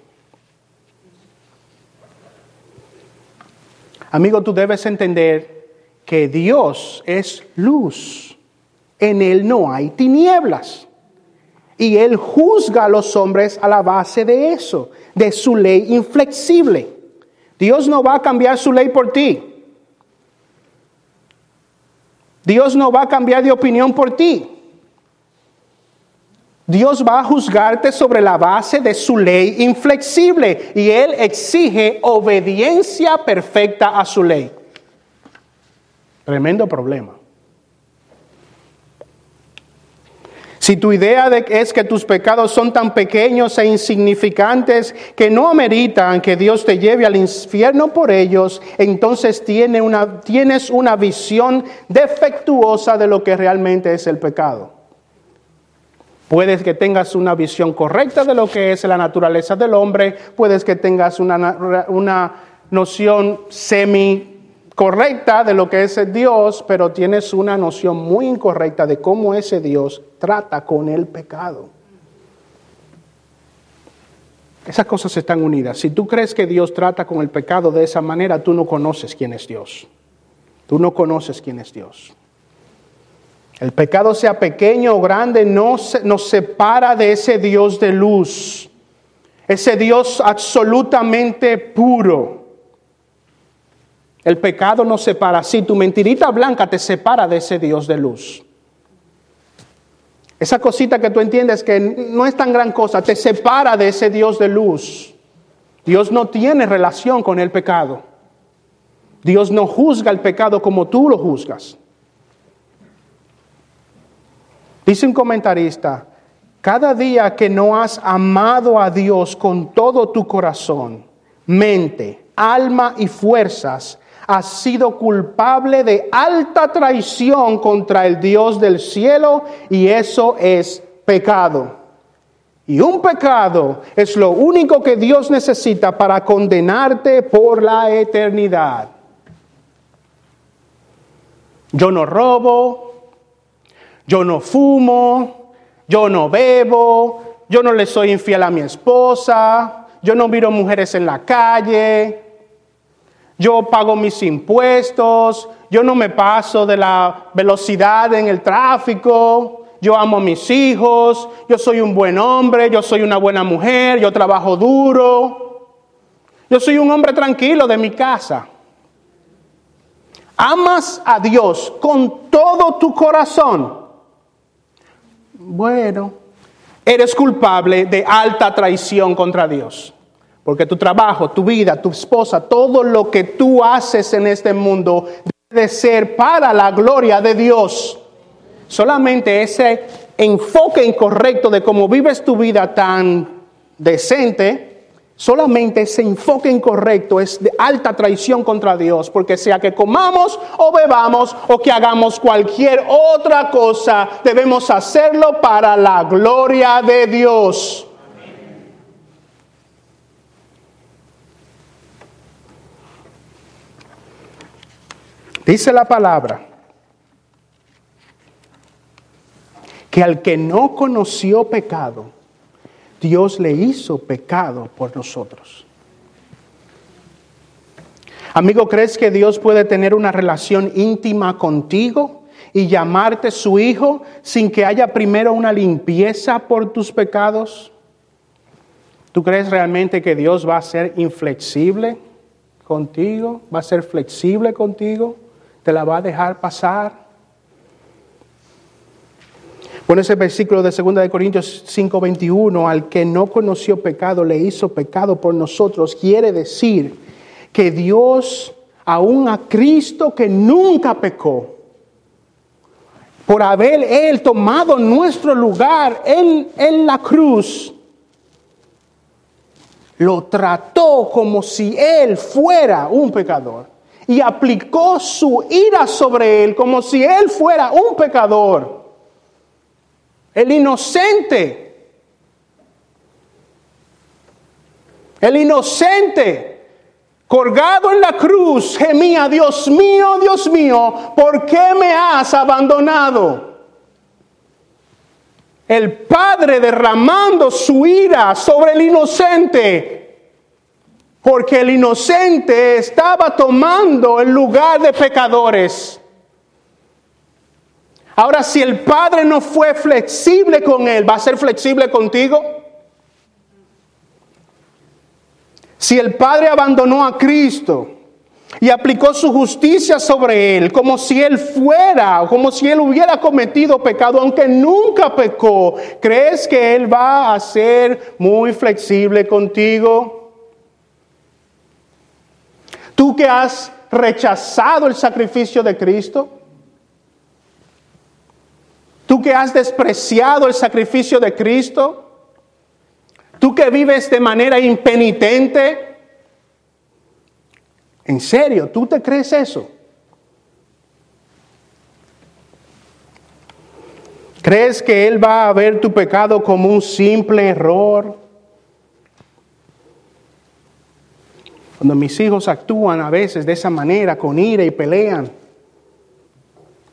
Amigo, tú debes entender que Dios es luz. En Él no hay tinieblas. Y Él juzga a los hombres a la base de eso, de su ley inflexible. Dios no va a cambiar su ley por ti. Dios no va a cambiar de opinión por ti. Dios va a juzgarte sobre la base de su ley inflexible y Él exige obediencia perfecta a su ley. Tremendo problema. Si tu idea de es que tus pecados son tan pequeños e insignificantes que no ameritan que Dios te lleve al infierno por ellos, entonces tienes una visión defectuosa de lo que realmente es el pecado. Puedes que tengas una visión correcta de lo que es la naturaleza del hombre, puedes que tengas una, una noción semi correcta de lo que es Dios, pero tienes una noción muy incorrecta de cómo ese Dios trata con el pecado. Esas cosas están unidas. Si tú crees que Dios trata con el pecado de esa manera, tú no conoces quién es Dios. Tú no conoces quién es Dios. El pecado sea pequeño o grande, no nos separa de ese Dios de luz, ese Dios absolutamente puro. El pecado nos separa. Si tu mentirita blanca te separa de ese Dios de luz. Esa cosita que tú entiendes que no es tan gran cosa, te separa de ese Dios de luz. Dios no tiene relación con el pecado. Dios no juzga el pecado como tú lo juzgas. Dice un comentarista, cada día que no has amado a Dios con todo tu corazón, mente, alma y fuerzas, ha sido culpable de alta traición contra el Dios del cielo y eso es pecado. Y un pecado es lo único que Dios necesita para condenarte por la eternidad. Yo no robo, yo no fumo, yo no bebo, yo no le soy infiel a mi esposa, yo no miro mujeres en la calle, yo pago mis impuestos, yo no me paso de la velocidad en el tráfico, yo amo a mis hijos, yo soy un buen hombre, yo soy una buena mujer, yo trabajo duro, yo soy un hombre tranquilo de mi casa. Amas a Dios con todo tu corazón. Bueno, eres culpable de alta traición contra Dios. Porque tu trabajo, tu vida, tu esposa, todo lo que tú haces en este mundo debe ser para la gloria de Dios. Solamente ese enfoque incorrecto de cómo vives tu vida tan decente, solamente ese enfoque incorrecto es de alta traición contra Dios, porque sea que comamos o bebamos o que hagamos cualquier otra cosa, debemos hacerlo para la gloria de Dios. Dice la palabra que al que no conoció pecado, Dios le hizo pecado por nosotros. Amigo, ¿crees que Dios puede tener una relación íntima contigo y llamarte su hijo sin que haya primero una limpieza por tus pecados? ¿Tú crees realmente que Dios va a ser inflexible contigo? ¿Va a ser flexible contigo? ¿Te la va a dejar pasar? Bueno, ese versículo de 2 de Corintios 5:21, al que no conoció pecado, le hizo pecado por nosotros, quiere decir que Dios, aún a Cristo que nunca pecó, por haber Él tomado nuestro lugar en, en la cruz, lo trató como si Él fuera un pecador y aplicó su ira sobre Él como si Él fuera un pecador. El inocente. El inocente colgado en la cruz, gemía, Dios mío, Dios mío, ¿por qué me has abandonado? El Padre derramando su ira sobre el inocente, porque el inocente estaba tomando el lugar de pecadores. Ahora, si el Padre no fue flexible con él, ¿va a ser flexible contigo? Si el Padre abandonó a Cristo y aplicó su justicia sobre él, como si él fuera, como si él hubiera cometido pecado, aunque nunca pecó, ¿crees que él va a ser muy flexible contigo? Tú que has rechazado el sacrificio de Cristo, tú que has despreciado el sacrificio de Cristo, Tú que vives de manera impenitente, ¿en serio? ¿Tú te crees eso? ¿Crees que Él va a ver tu pecado como un simple error? Cuando mis hijos actúan a veces de esa manera, con ira y pelean,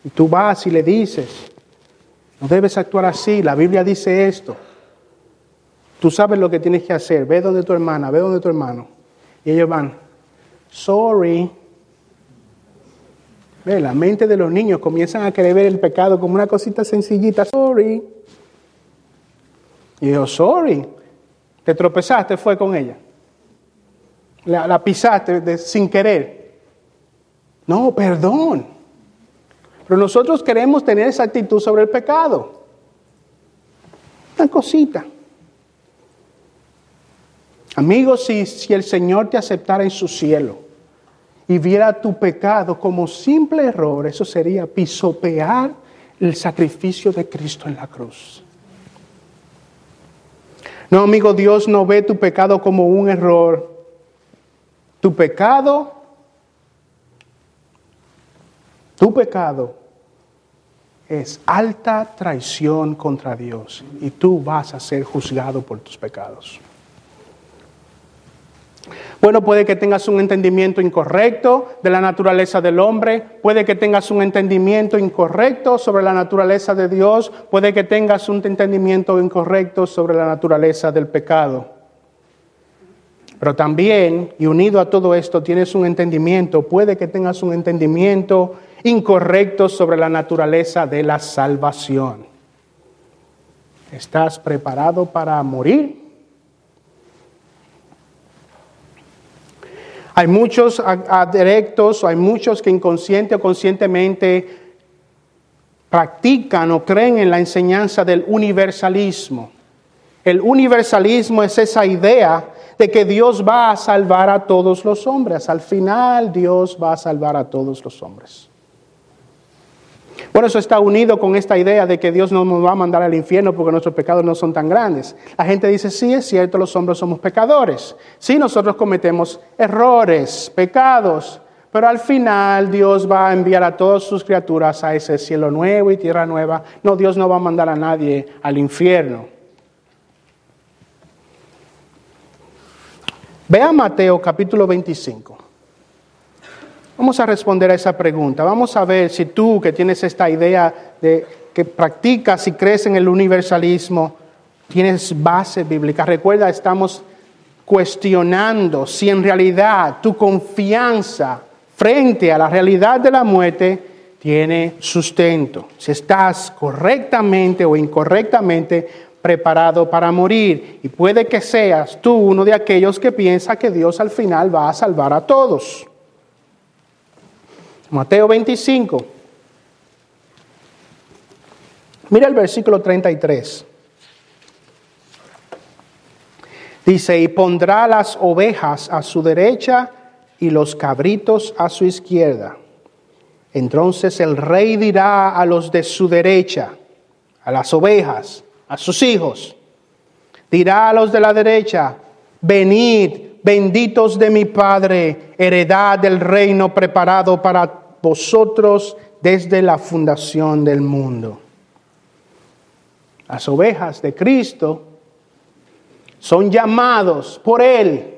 y tú vas y le dices, no debes actuar así, la Biblia dice esto. Tú sabes lo que tienes que hacer. Ve donde tu hermana, ve donde tu hermano. Y ellos van, sorry. Ve, la mente de los niños comienzan a querer ver el pecado como una cosita sencillita. Sorry. Y yo, sorry. Te tropezaste, fue con ella. La, pisaste sin querer. No, perdón. Pero nosotros queremos tener esa actitud sobre el pecado. Una cosita. Amigos, si, si el Señor te aceptara en su cielo y viera tu pecado como simple error, eso sería pisotear el sacrificio de Cristo en la cruz. No, amigo, Dios no ve tu pecado como un error. Tu pecado, tu pecado es alta traición contra Dios y tú vas a ser juzgado por tus pecados. Bueno, puede que tengas un entendimiento incorrecto de la naturaleza del hombre, puede que tengas un entendimiento incorrecto sobre la naturaleza de Dios, puede que tengas un entendimiento incorrecto sobre la naturaleza del pecado. Pero también, y unido a todo esto, tienes un entendimiento, puede que tengas un entendimiento incorrecto sobre la naturaleza de la salvación. ¿Estás preparado para morir? Hay muchos adrectos, hay muchos que inconsciente o conscientemente practican o creen en la enseñanza del universalismo. El universalismo es esa idea de que Dios va a salvar a todos los hombres. Al final Dios va a salvar a todos los hombres. Por eso está unido con esta idea de que Dios no nos va a mandar al infierno porque nuestros pecados no son tan grandes. La gente dice, sí, es cierto, los hombres somos pecadores. Sí, nosotros cometemos errores, pecados, pero al final Dios va a enviar a todas sus criaturas a ese cielo nuevo y tierra nueva. No, Dios no va a mandar a nadie al infierno. Vea Mateo capítulo 25. Vamos a responder a esa pregunta. Vamos a ver si tú que tienes esta idea de que practicas y crees en el universalismo, tienes base bíblica. Recuerda, estamos cuestionando si en realidad tu confianza frente a la realidad de la muerte tiene sustento, si estás correctamente o incorrectamente preparado para morir. Y puede que seas tú uno de aquellos que piensa que Dios al final va a salvar a todos. Mateo 25. Mira el versículo 33. Dice, y pondrá las ovejas a su derecha y los cabritos a su izquierda. Entonces el rey dirá a los de su derecha, a las ovejas, a sus hijos, dirá a los de la derecha, venid, benditos de mi Padre, heredad del reino preparado para vosotros desde la fundación del mundo. Las ovejas de Cristo son llamados por Él.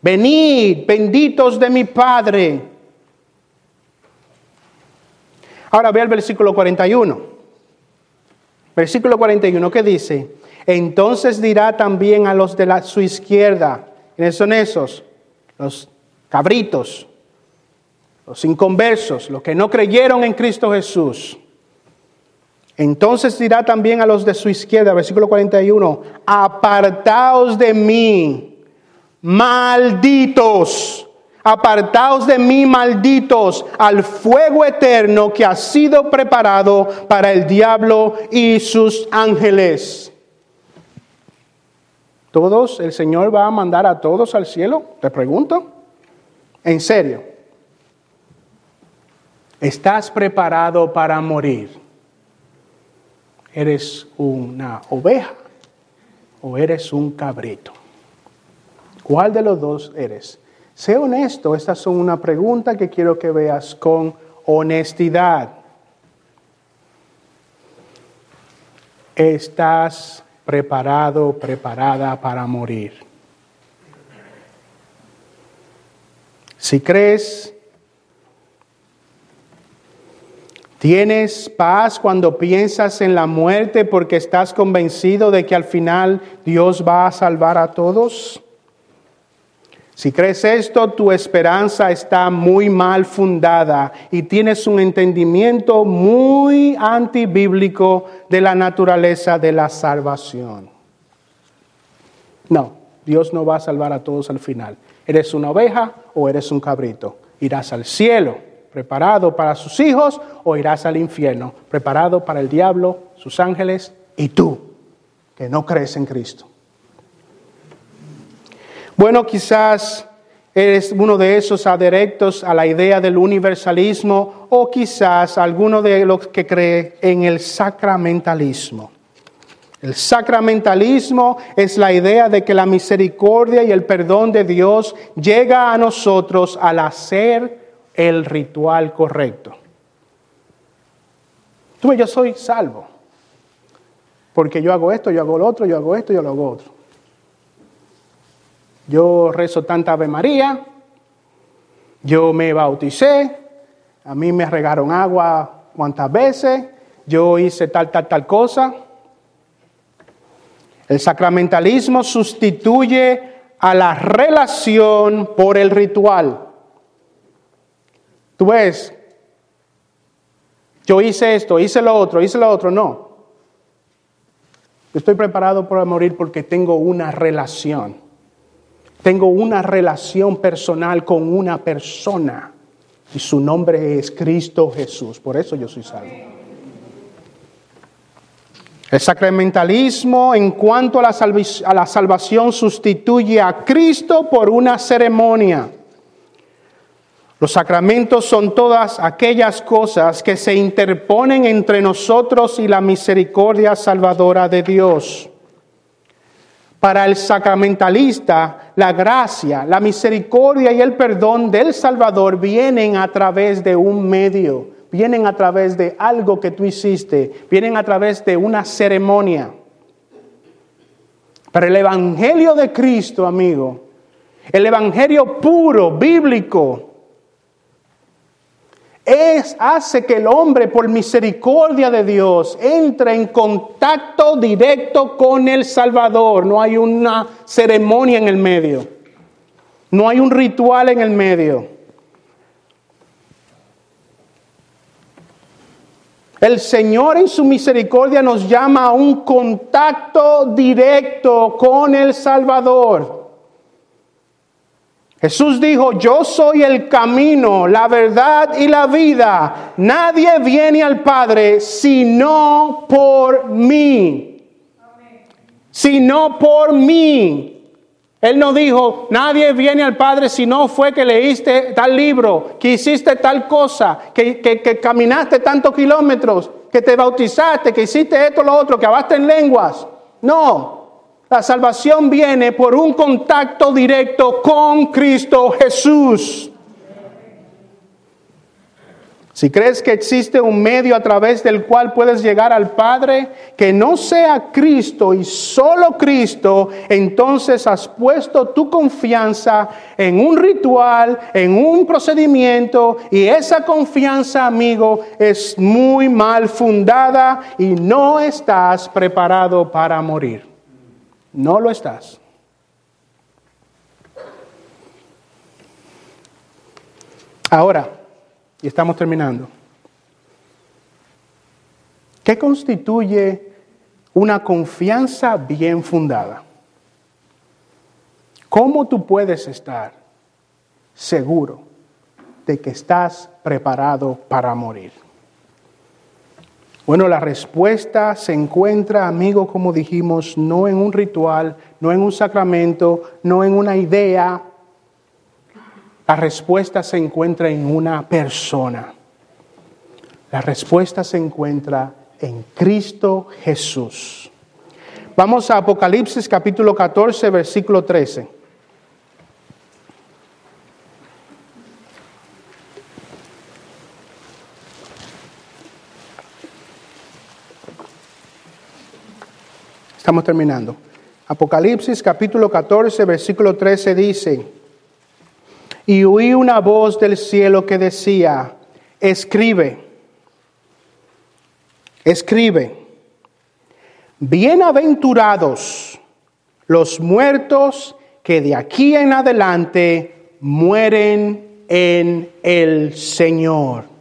Venid, benditos de mi Padre. Ahora ve el versículo 41. Versículo 41 que dice, entonces dirá también a los de la, su izquierda, ¿quiénes son esos? Los cabritos, los inconversos, los que no creyeron en Cristo Jesús. Entonces dirá también a los de su izquierda, versículo 41, apartaos de mí, malditos, apartaos de mí, malditos, al fuego eterno que ha sido preparado para el diablo y sus ángeles. ¿Todos, el Señor va a mandar a todos al cielo? Te pregunto. En serio. ¿Estás preparado para morir? ¿Eres una oveja o eres un cabrito? ¿Cuál de los dos eres? Sé honesto, estas son una pregunta que quiero que veas con honestidad. ¿Estás preparado, preparada para morir? Si crees ¿Tienes paz cuando piensas en la muerte porque estás convencido de que al final Dios va a salvar a todos? Si crees esto, tu esperanza está muy mal fundada y tienes un entendimiento muy antibíblico de la naturaleza de la salvación. No, Dios no va a salvar a todos al final. ¿Eres una oveja o eres un cabrito? Irás al cielo preparado para sus hijos o irás al infierno, preparado para el diablo, sus ángeles y tú, que no crees en Cristo. Bueno, quizás eres uno de esos adherectos a la idea del universalismo o quizás alguno de los que cree en el sacramentalismo. El sacramentalismo es la idea de que la misericordia y el perdón de Dios llega a nosotros al hacer el ritual correcto. Tú yo soy salvo. Porque yo hago esto, yo hago lo otro, yo hago esto, yo lo hago otro. Yo rezo tanta Ave María, yo me bauticé, a mí me regaron agua cuantas veces, yo hice tal, tal, tal cosa. El sacramentalismo sustituye a la relación por el ritual. Tú ves, yo hice esto, hice lo otro, hice lo otro, no. Estoy preparado para morir porque tengo una relación. Tengo una relación personal con una persona y su nombre es Cristo Jesús. Por eso yo soy salvo. El sacramentalismo en cuanto a la, a la salvación sustituye a Cristo por una ceremonia. Los sacramentos son todas aquellas cosas que se interponen entre nosotros y la misericordia salvadora de Dios. Para el sacramentalista, la gracia, la misericordia y el perdón del Salvador vienen a través de un medio, vienen a través de algo que tú hiciste, vienen a través de una ceremonia. Pero el Evangelio de Cristo, amigo, el Evangelio puro, bíblico, es, hace que el hombre, por misericordia de Dios, entre en contacto directo con el Salvador. No hay una ceremonia en el medio. No hay un ritual en el medio. El Señor en su misericordia nos llama a un contacto directo con el Salvador. Jesús dijo, yo soy el camino, la verdad y la vida. Nadie viene al Padre sino por mí. Sino por mí. Él no dijo, nadie viene al Padre si no fue que leíste tal libro, que hiciste tal cosa, que, que caminaste tantos kilómetros, que te bautizaste, que hiciste esto, lo otro, que hablaste en lenguas. No, la salvación viene por un contacto directo con Cristo Jesús. Si crees que existe un medio a través del cual puedes llegar al Padre que no sea Cristo y solo Cristo, entonces has puesto tu confianza en un ritual, en un procedimiento, y esa confianza, amigo, es muy mal fundada y no estás preparado para morir. No lo estás. Ahora, y estamos terminando. ¿Qué constituye una confianza bien fundada? ¿Cómo tú puedes estar seguro de que estás preparado para morir? Bueno, la respuesta se encuentra, amigo, como dijimos, no en un ritual, no en un sacramento, no en una idea. La respuesta se encuentra en una persona. La respuesta se encuentra en Cristo Jesús. Vamos a Apocalipsis capítulo 14, versículo 13. Estamos terminando. Apocalipsis capítulo 14, versículo 13 dice, y oí una voz del cielo que decía, escribe, escribe, bienaventurados los muertos que de aquí en adelante mueren en el Señor.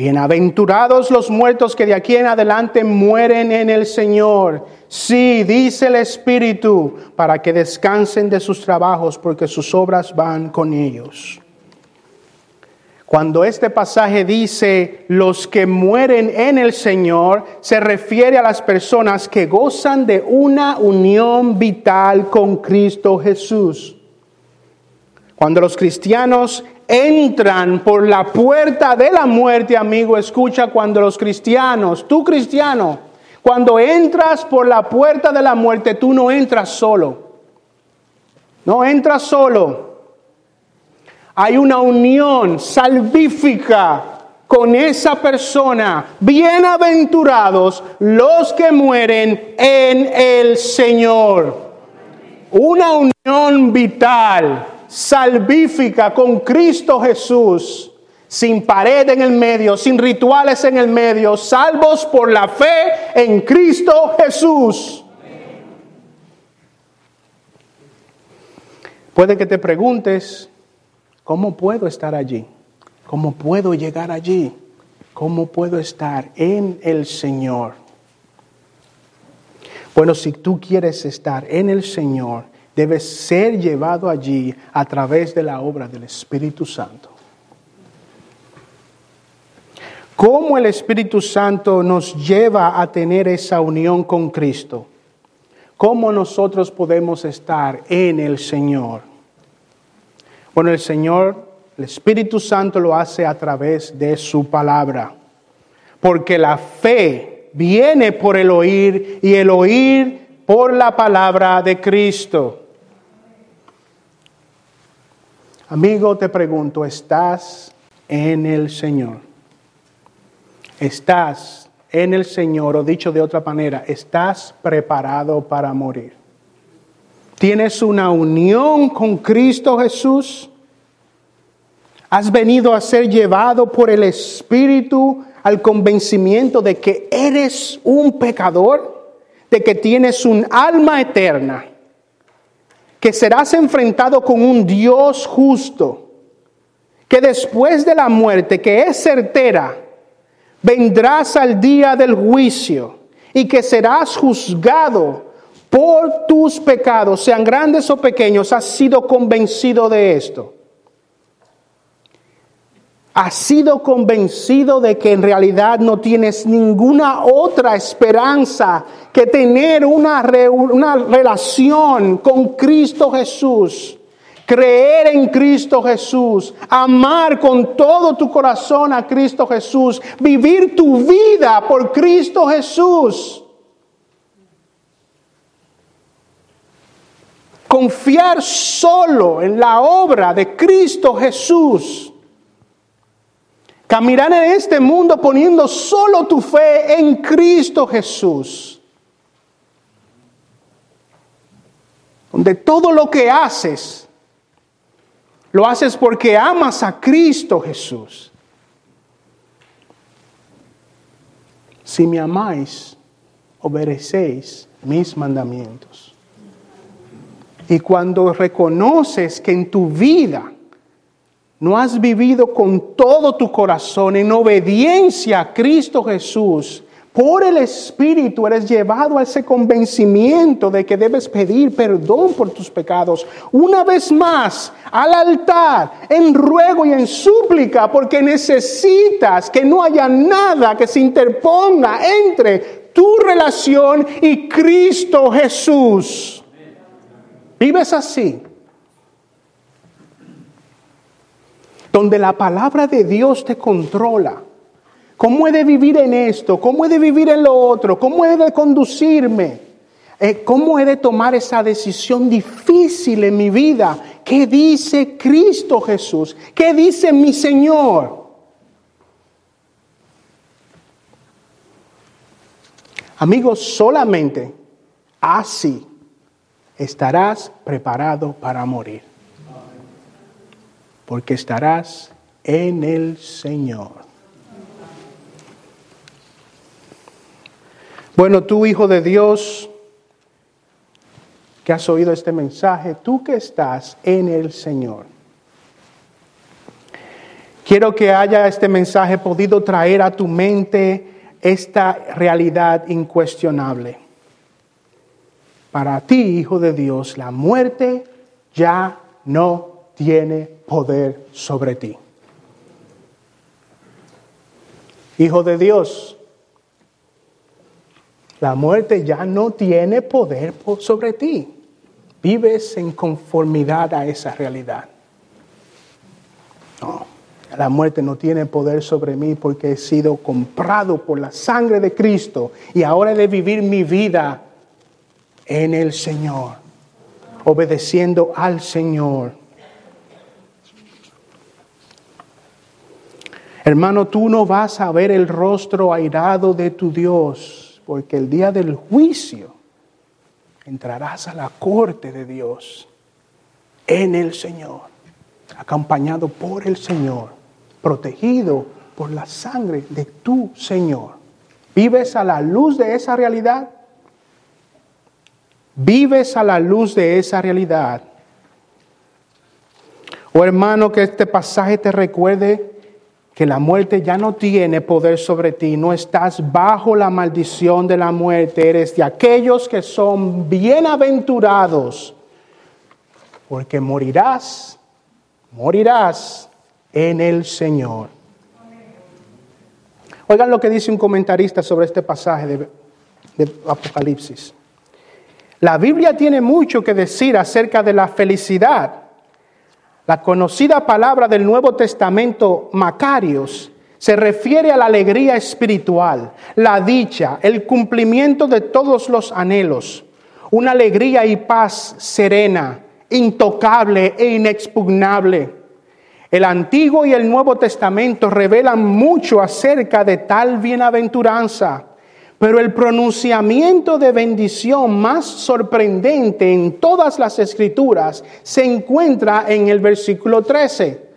Bienaventurados los muertos que de aquí en adelante mueren en el Señor. Sí, dice el Espíritu, para que descansen de sus trabajos, porque sus obras van con ellos. Cuando este pasaje dice los que mueren en el Señor, se refiere a las personas que gozan de una unión vital con Cristo Jesús. Cuando los cristianos entran por la puerta de la muerte, amigo, escucha cuando los cristianos, tú cristiano, cuando entras por la puerta de la muerte, tú no entras solo. No entras solo. Hay una unión salvífica con esa persona. Bienaventurados los que mueren en el Señor. Una unión vital salvífica con Cristo Jesús, sin pared en el medio, sin rituales en el medio, salvos por la fe en Cristo Jesús. Puede que te preguntes, ¿cómo puedo estar allí? ¿Cómo puedo llegar allí? ¿Cómo puedo estar en el Señor? Bueno, si tú quieres estar en el Señor, debe ser llevado allí a través de la obra del Espíritu Santo. ¿Cómo el Espíritu Santo nos lleva a tener esa unión con Cristo? ¿Cómo nosotros podemos estar en el Señor? Bueno, el Señor, el Espíritu Santo lo hace a través de su palabra, porque la fe viene por el oír y el oír por la palabra de Cristo. Amigo, te pregunto, ¿estás en el Señor? ¿Estás en el Señor? O dicho de otra manera, ¿estás preparado para morir? ¿Tienes una unión con Cristo Jesús? Has venido a ser llevado por el Espíritu al convencimiento de que eres un pecador, de que tienes un alma eterna, que serás enfrentado con un Dios justo, que después de la muerte, que es certera, vendrás al día del juicio y que serás juzgado por tus pecados, sean grandes o pequeños, has sido convencido de esto. Has sido convencido de que en realidad no tienes ninguna otra esperanza que tener una, una relación con Cristo Jesús creer en Cristo Jesús, amar con todo tu corazón a Cristo Jesús, vivir tu vida por Cristo Jesús. Confiar solo en la obra de Cristo Jesús. Caminar en este mundo poniendo solo tu fe en Cristo Jesús. Donde todo lo que haces lo haces porque amas a Cristo Jesús. Si me amáis, obedecéis mis mandamientos. Y cuando reconoces que en tu vida no has vivido con todo tu corazón en obediencia a Cristo Jesús, por el Espíritu eres llevado a ese convencimiento de que debes pedir perdón por tus pecados. Una vez más, al altar, en ruego y en súplica, porque necesitas que no haya nada que se interponga entre tu relación y Cristo Jesús. Vives así. Donde la palabra de Dios te controla ¿Cómo he de vivir en esto? ¿Cómo he de vivir en lo otro? ¿Cómo he de conducirme? Eh, ¿Cómo he de tomar esa decisión difícil en mi vida? ¿Qué dice Cristo Jesús? ¿Qué dice mi Señor? Amigos, solamente así estarás preparado para morir. Porque estarás en el Señor. Bueno, tú hijo de Dios, que has oído este mensaje, tú que estás en el Señor. Quiero que haya este mensaje podido traer a tu mente esta realidad incuestionable. Para ti, hijo de Dios, la muerte ya no tiene poder sobre ti. Hijo de Dios, la muerte ya no tiene poder sobre ti. Vives en conformidad a esa realidad. No, la muerte no tiene poder sobre mí porque he sido comprado por la sangre de Cristo y ahora he de vivir mi vida en el Señor, obedeciendo al Señor. Hermano, tú no vas a ver el rostro airado de tu Dios porque el día del juicio entrarás a la corte de Dios en el Señor, acompañado por el Señor, protegido por la sangre de tu Señor. ¿Vives a la luz de esa realidad? ¿Vives a la luz de esa realidad? Oh hermano, que este pasaje te recuerde que la muerte ya no tiene poder sobre ti, no estás bajo la maldición de la muerte, eres de aquellos que son bienaventurados, porque morirás, morirás en el Señor. Oigan lo que dice un comentarista sobre este pasaje de, Apocalipsis. La Biblia tiene mucho que decir acerca de la felicidad la conocida palabra del Nuevo Testamento, Macarios, se refiere a la alegría espiritual, la dicha, el cumplimiento de todos los anhelos, una alegría y paz serena, intocable e inexpugnable. El Antiguo y el Nuevo Testamento revelan mucho acerca de tal bienaventuranza. Pero el pronunciamiento de bendición más sorprendente en todas las escrituras se encuentra en el versículo 13.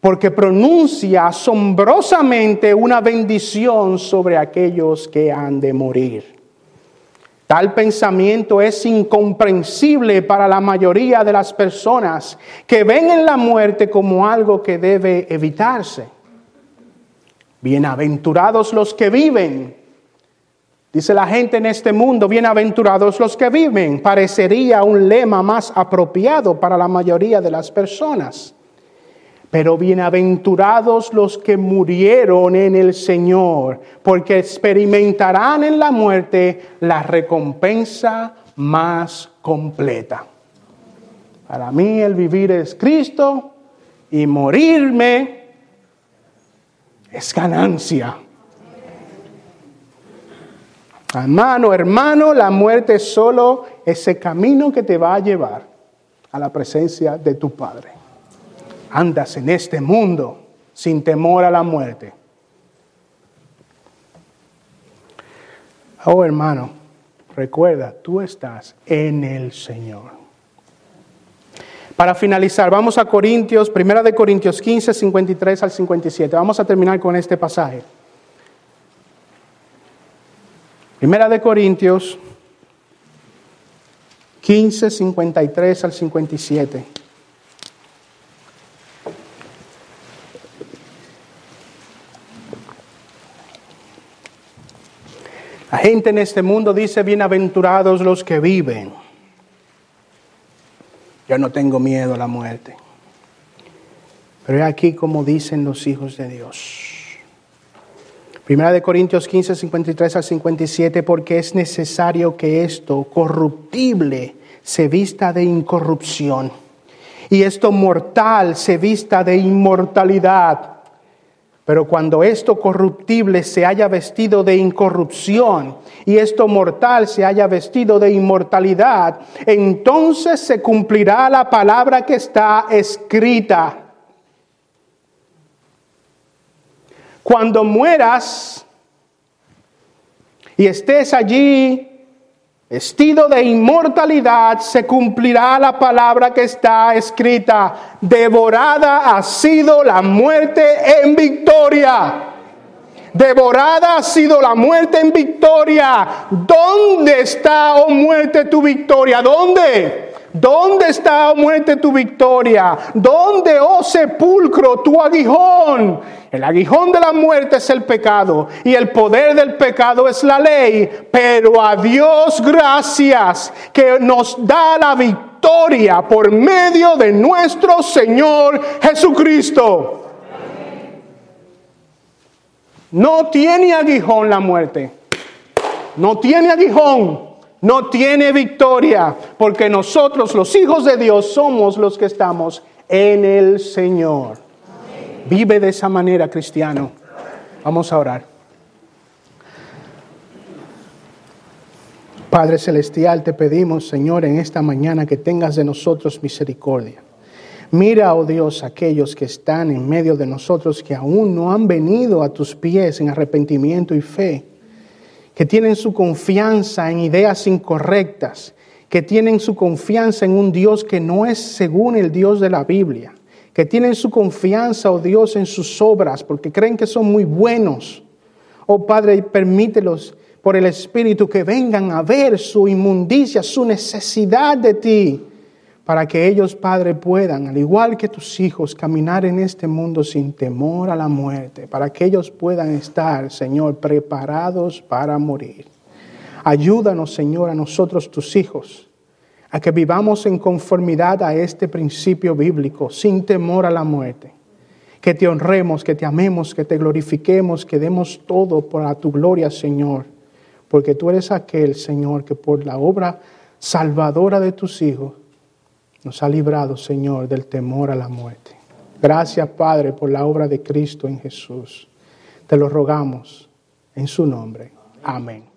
porque pronuncia asombrosamente una bendición sobre aquellos que han de morir. Tal pensamiento es incomprensible para la mayoría de las personas que ven en la muerte como algo que debe evitarse. Bienaventurados los que viven. Dice la gente en este mundo, bienaventurados los que viven. Parecería un lema más apropiado para la mayoría de las personas. Pero bienaventurados los que murieron en el Señor, porque experimentarán en la muerte la recompensa más completa. Para mí el vivir es Cristo y morirme es ganancia. Hermano, hermano, la muerte es solo ese camino que te va a llevar a la presencia de tu Padre andas en este mundo sin temor a la muerte. Oh hermano, recuerda, tú estás en el Señor. Para finalizar, vamos a Corintios, primera de Corintios 15, 53 al 57. Vamos a terminar con este pasaje. Primera de Corintios 15, 53 al 57. La gente en este mundo dice, bienaventurados los que viven. Yo no tengo miedo a la muerte. Pero es aquí como dicen los hijos de Dios. Primera de Corintios 15, 53 al 57, porque es necesario que esto corruptible se vista de incorrupción y esto mortal se vista de inmortalidad. Pero cuando esto corruptible se haya vestido de incorrupción y esto mortal se haya vestido de inmortalidad, entonces se cumplirá la palabra que está escrita. Cuando mueras y estés allí vestido de inmortalidad, se cumplirá la palabra que está escrita. Devorada ha sido la muerte en victoria. Devorada ha sido la muerte en victoria. ¿Dónde está, oh muerte, tu victoria? ¿Dónde? ¿Dónde está, oh muerte, tu victoria? ¿Dónde, oh sepulcro, tu aguijón? El aguijón de la muerte es el pecado y el poder del pecado es la ley. Pero a Dios gracias que nos da la victoria por medio de nuestro Señor Jesucristo. No tiene aguijón la muerte. No tiene aguijón no tiene victoria, porque nosotros los hijos de Dios somos los que estamos en el Señor. Vive de esa manera, cristiano. Vamos a orar. Padre Celestial, te pedimos, Señor, en esta mañana que tengas de nosotros misericordia. Mira, oh Dios, aquellos que están en medio de nosotros que aún no han venido a tus pies en arrepentimiento y fe que tienen su confianza en ideas incorrectas, que tienen su confianza en un Dios que no es según el Dios de la Biblia, que tienen su confianza, oh Dios, en sus obras, porque creen que son muy buenos. Oh Padre, permítelos por el Espíritu que vengan a ver su inmundicia, su necesidad de ti para que ellos, Padre, puedan, al igual que tus hijos, caminar en este mundo sin temor a la muerte, para que ellos puedan estar, Señor, preparados para morir. Ayúdanos, Señor, a nosotros, tus hijos, a que vivamos en conformidad a este principio bíblico, sin temor a la muerte. Que te honremos, que te amemos, que te glorifiquemos, que demos todo por tu gloria, Señor. Porque tú eres aquel, Señor, que por la obra salvadora de tus hijos, nos ha librado, Señor, del temor a la muerte. Gracias, Padre, por la obra de Cristo en Jesús. Te lo rogamos en su nombre. Amén.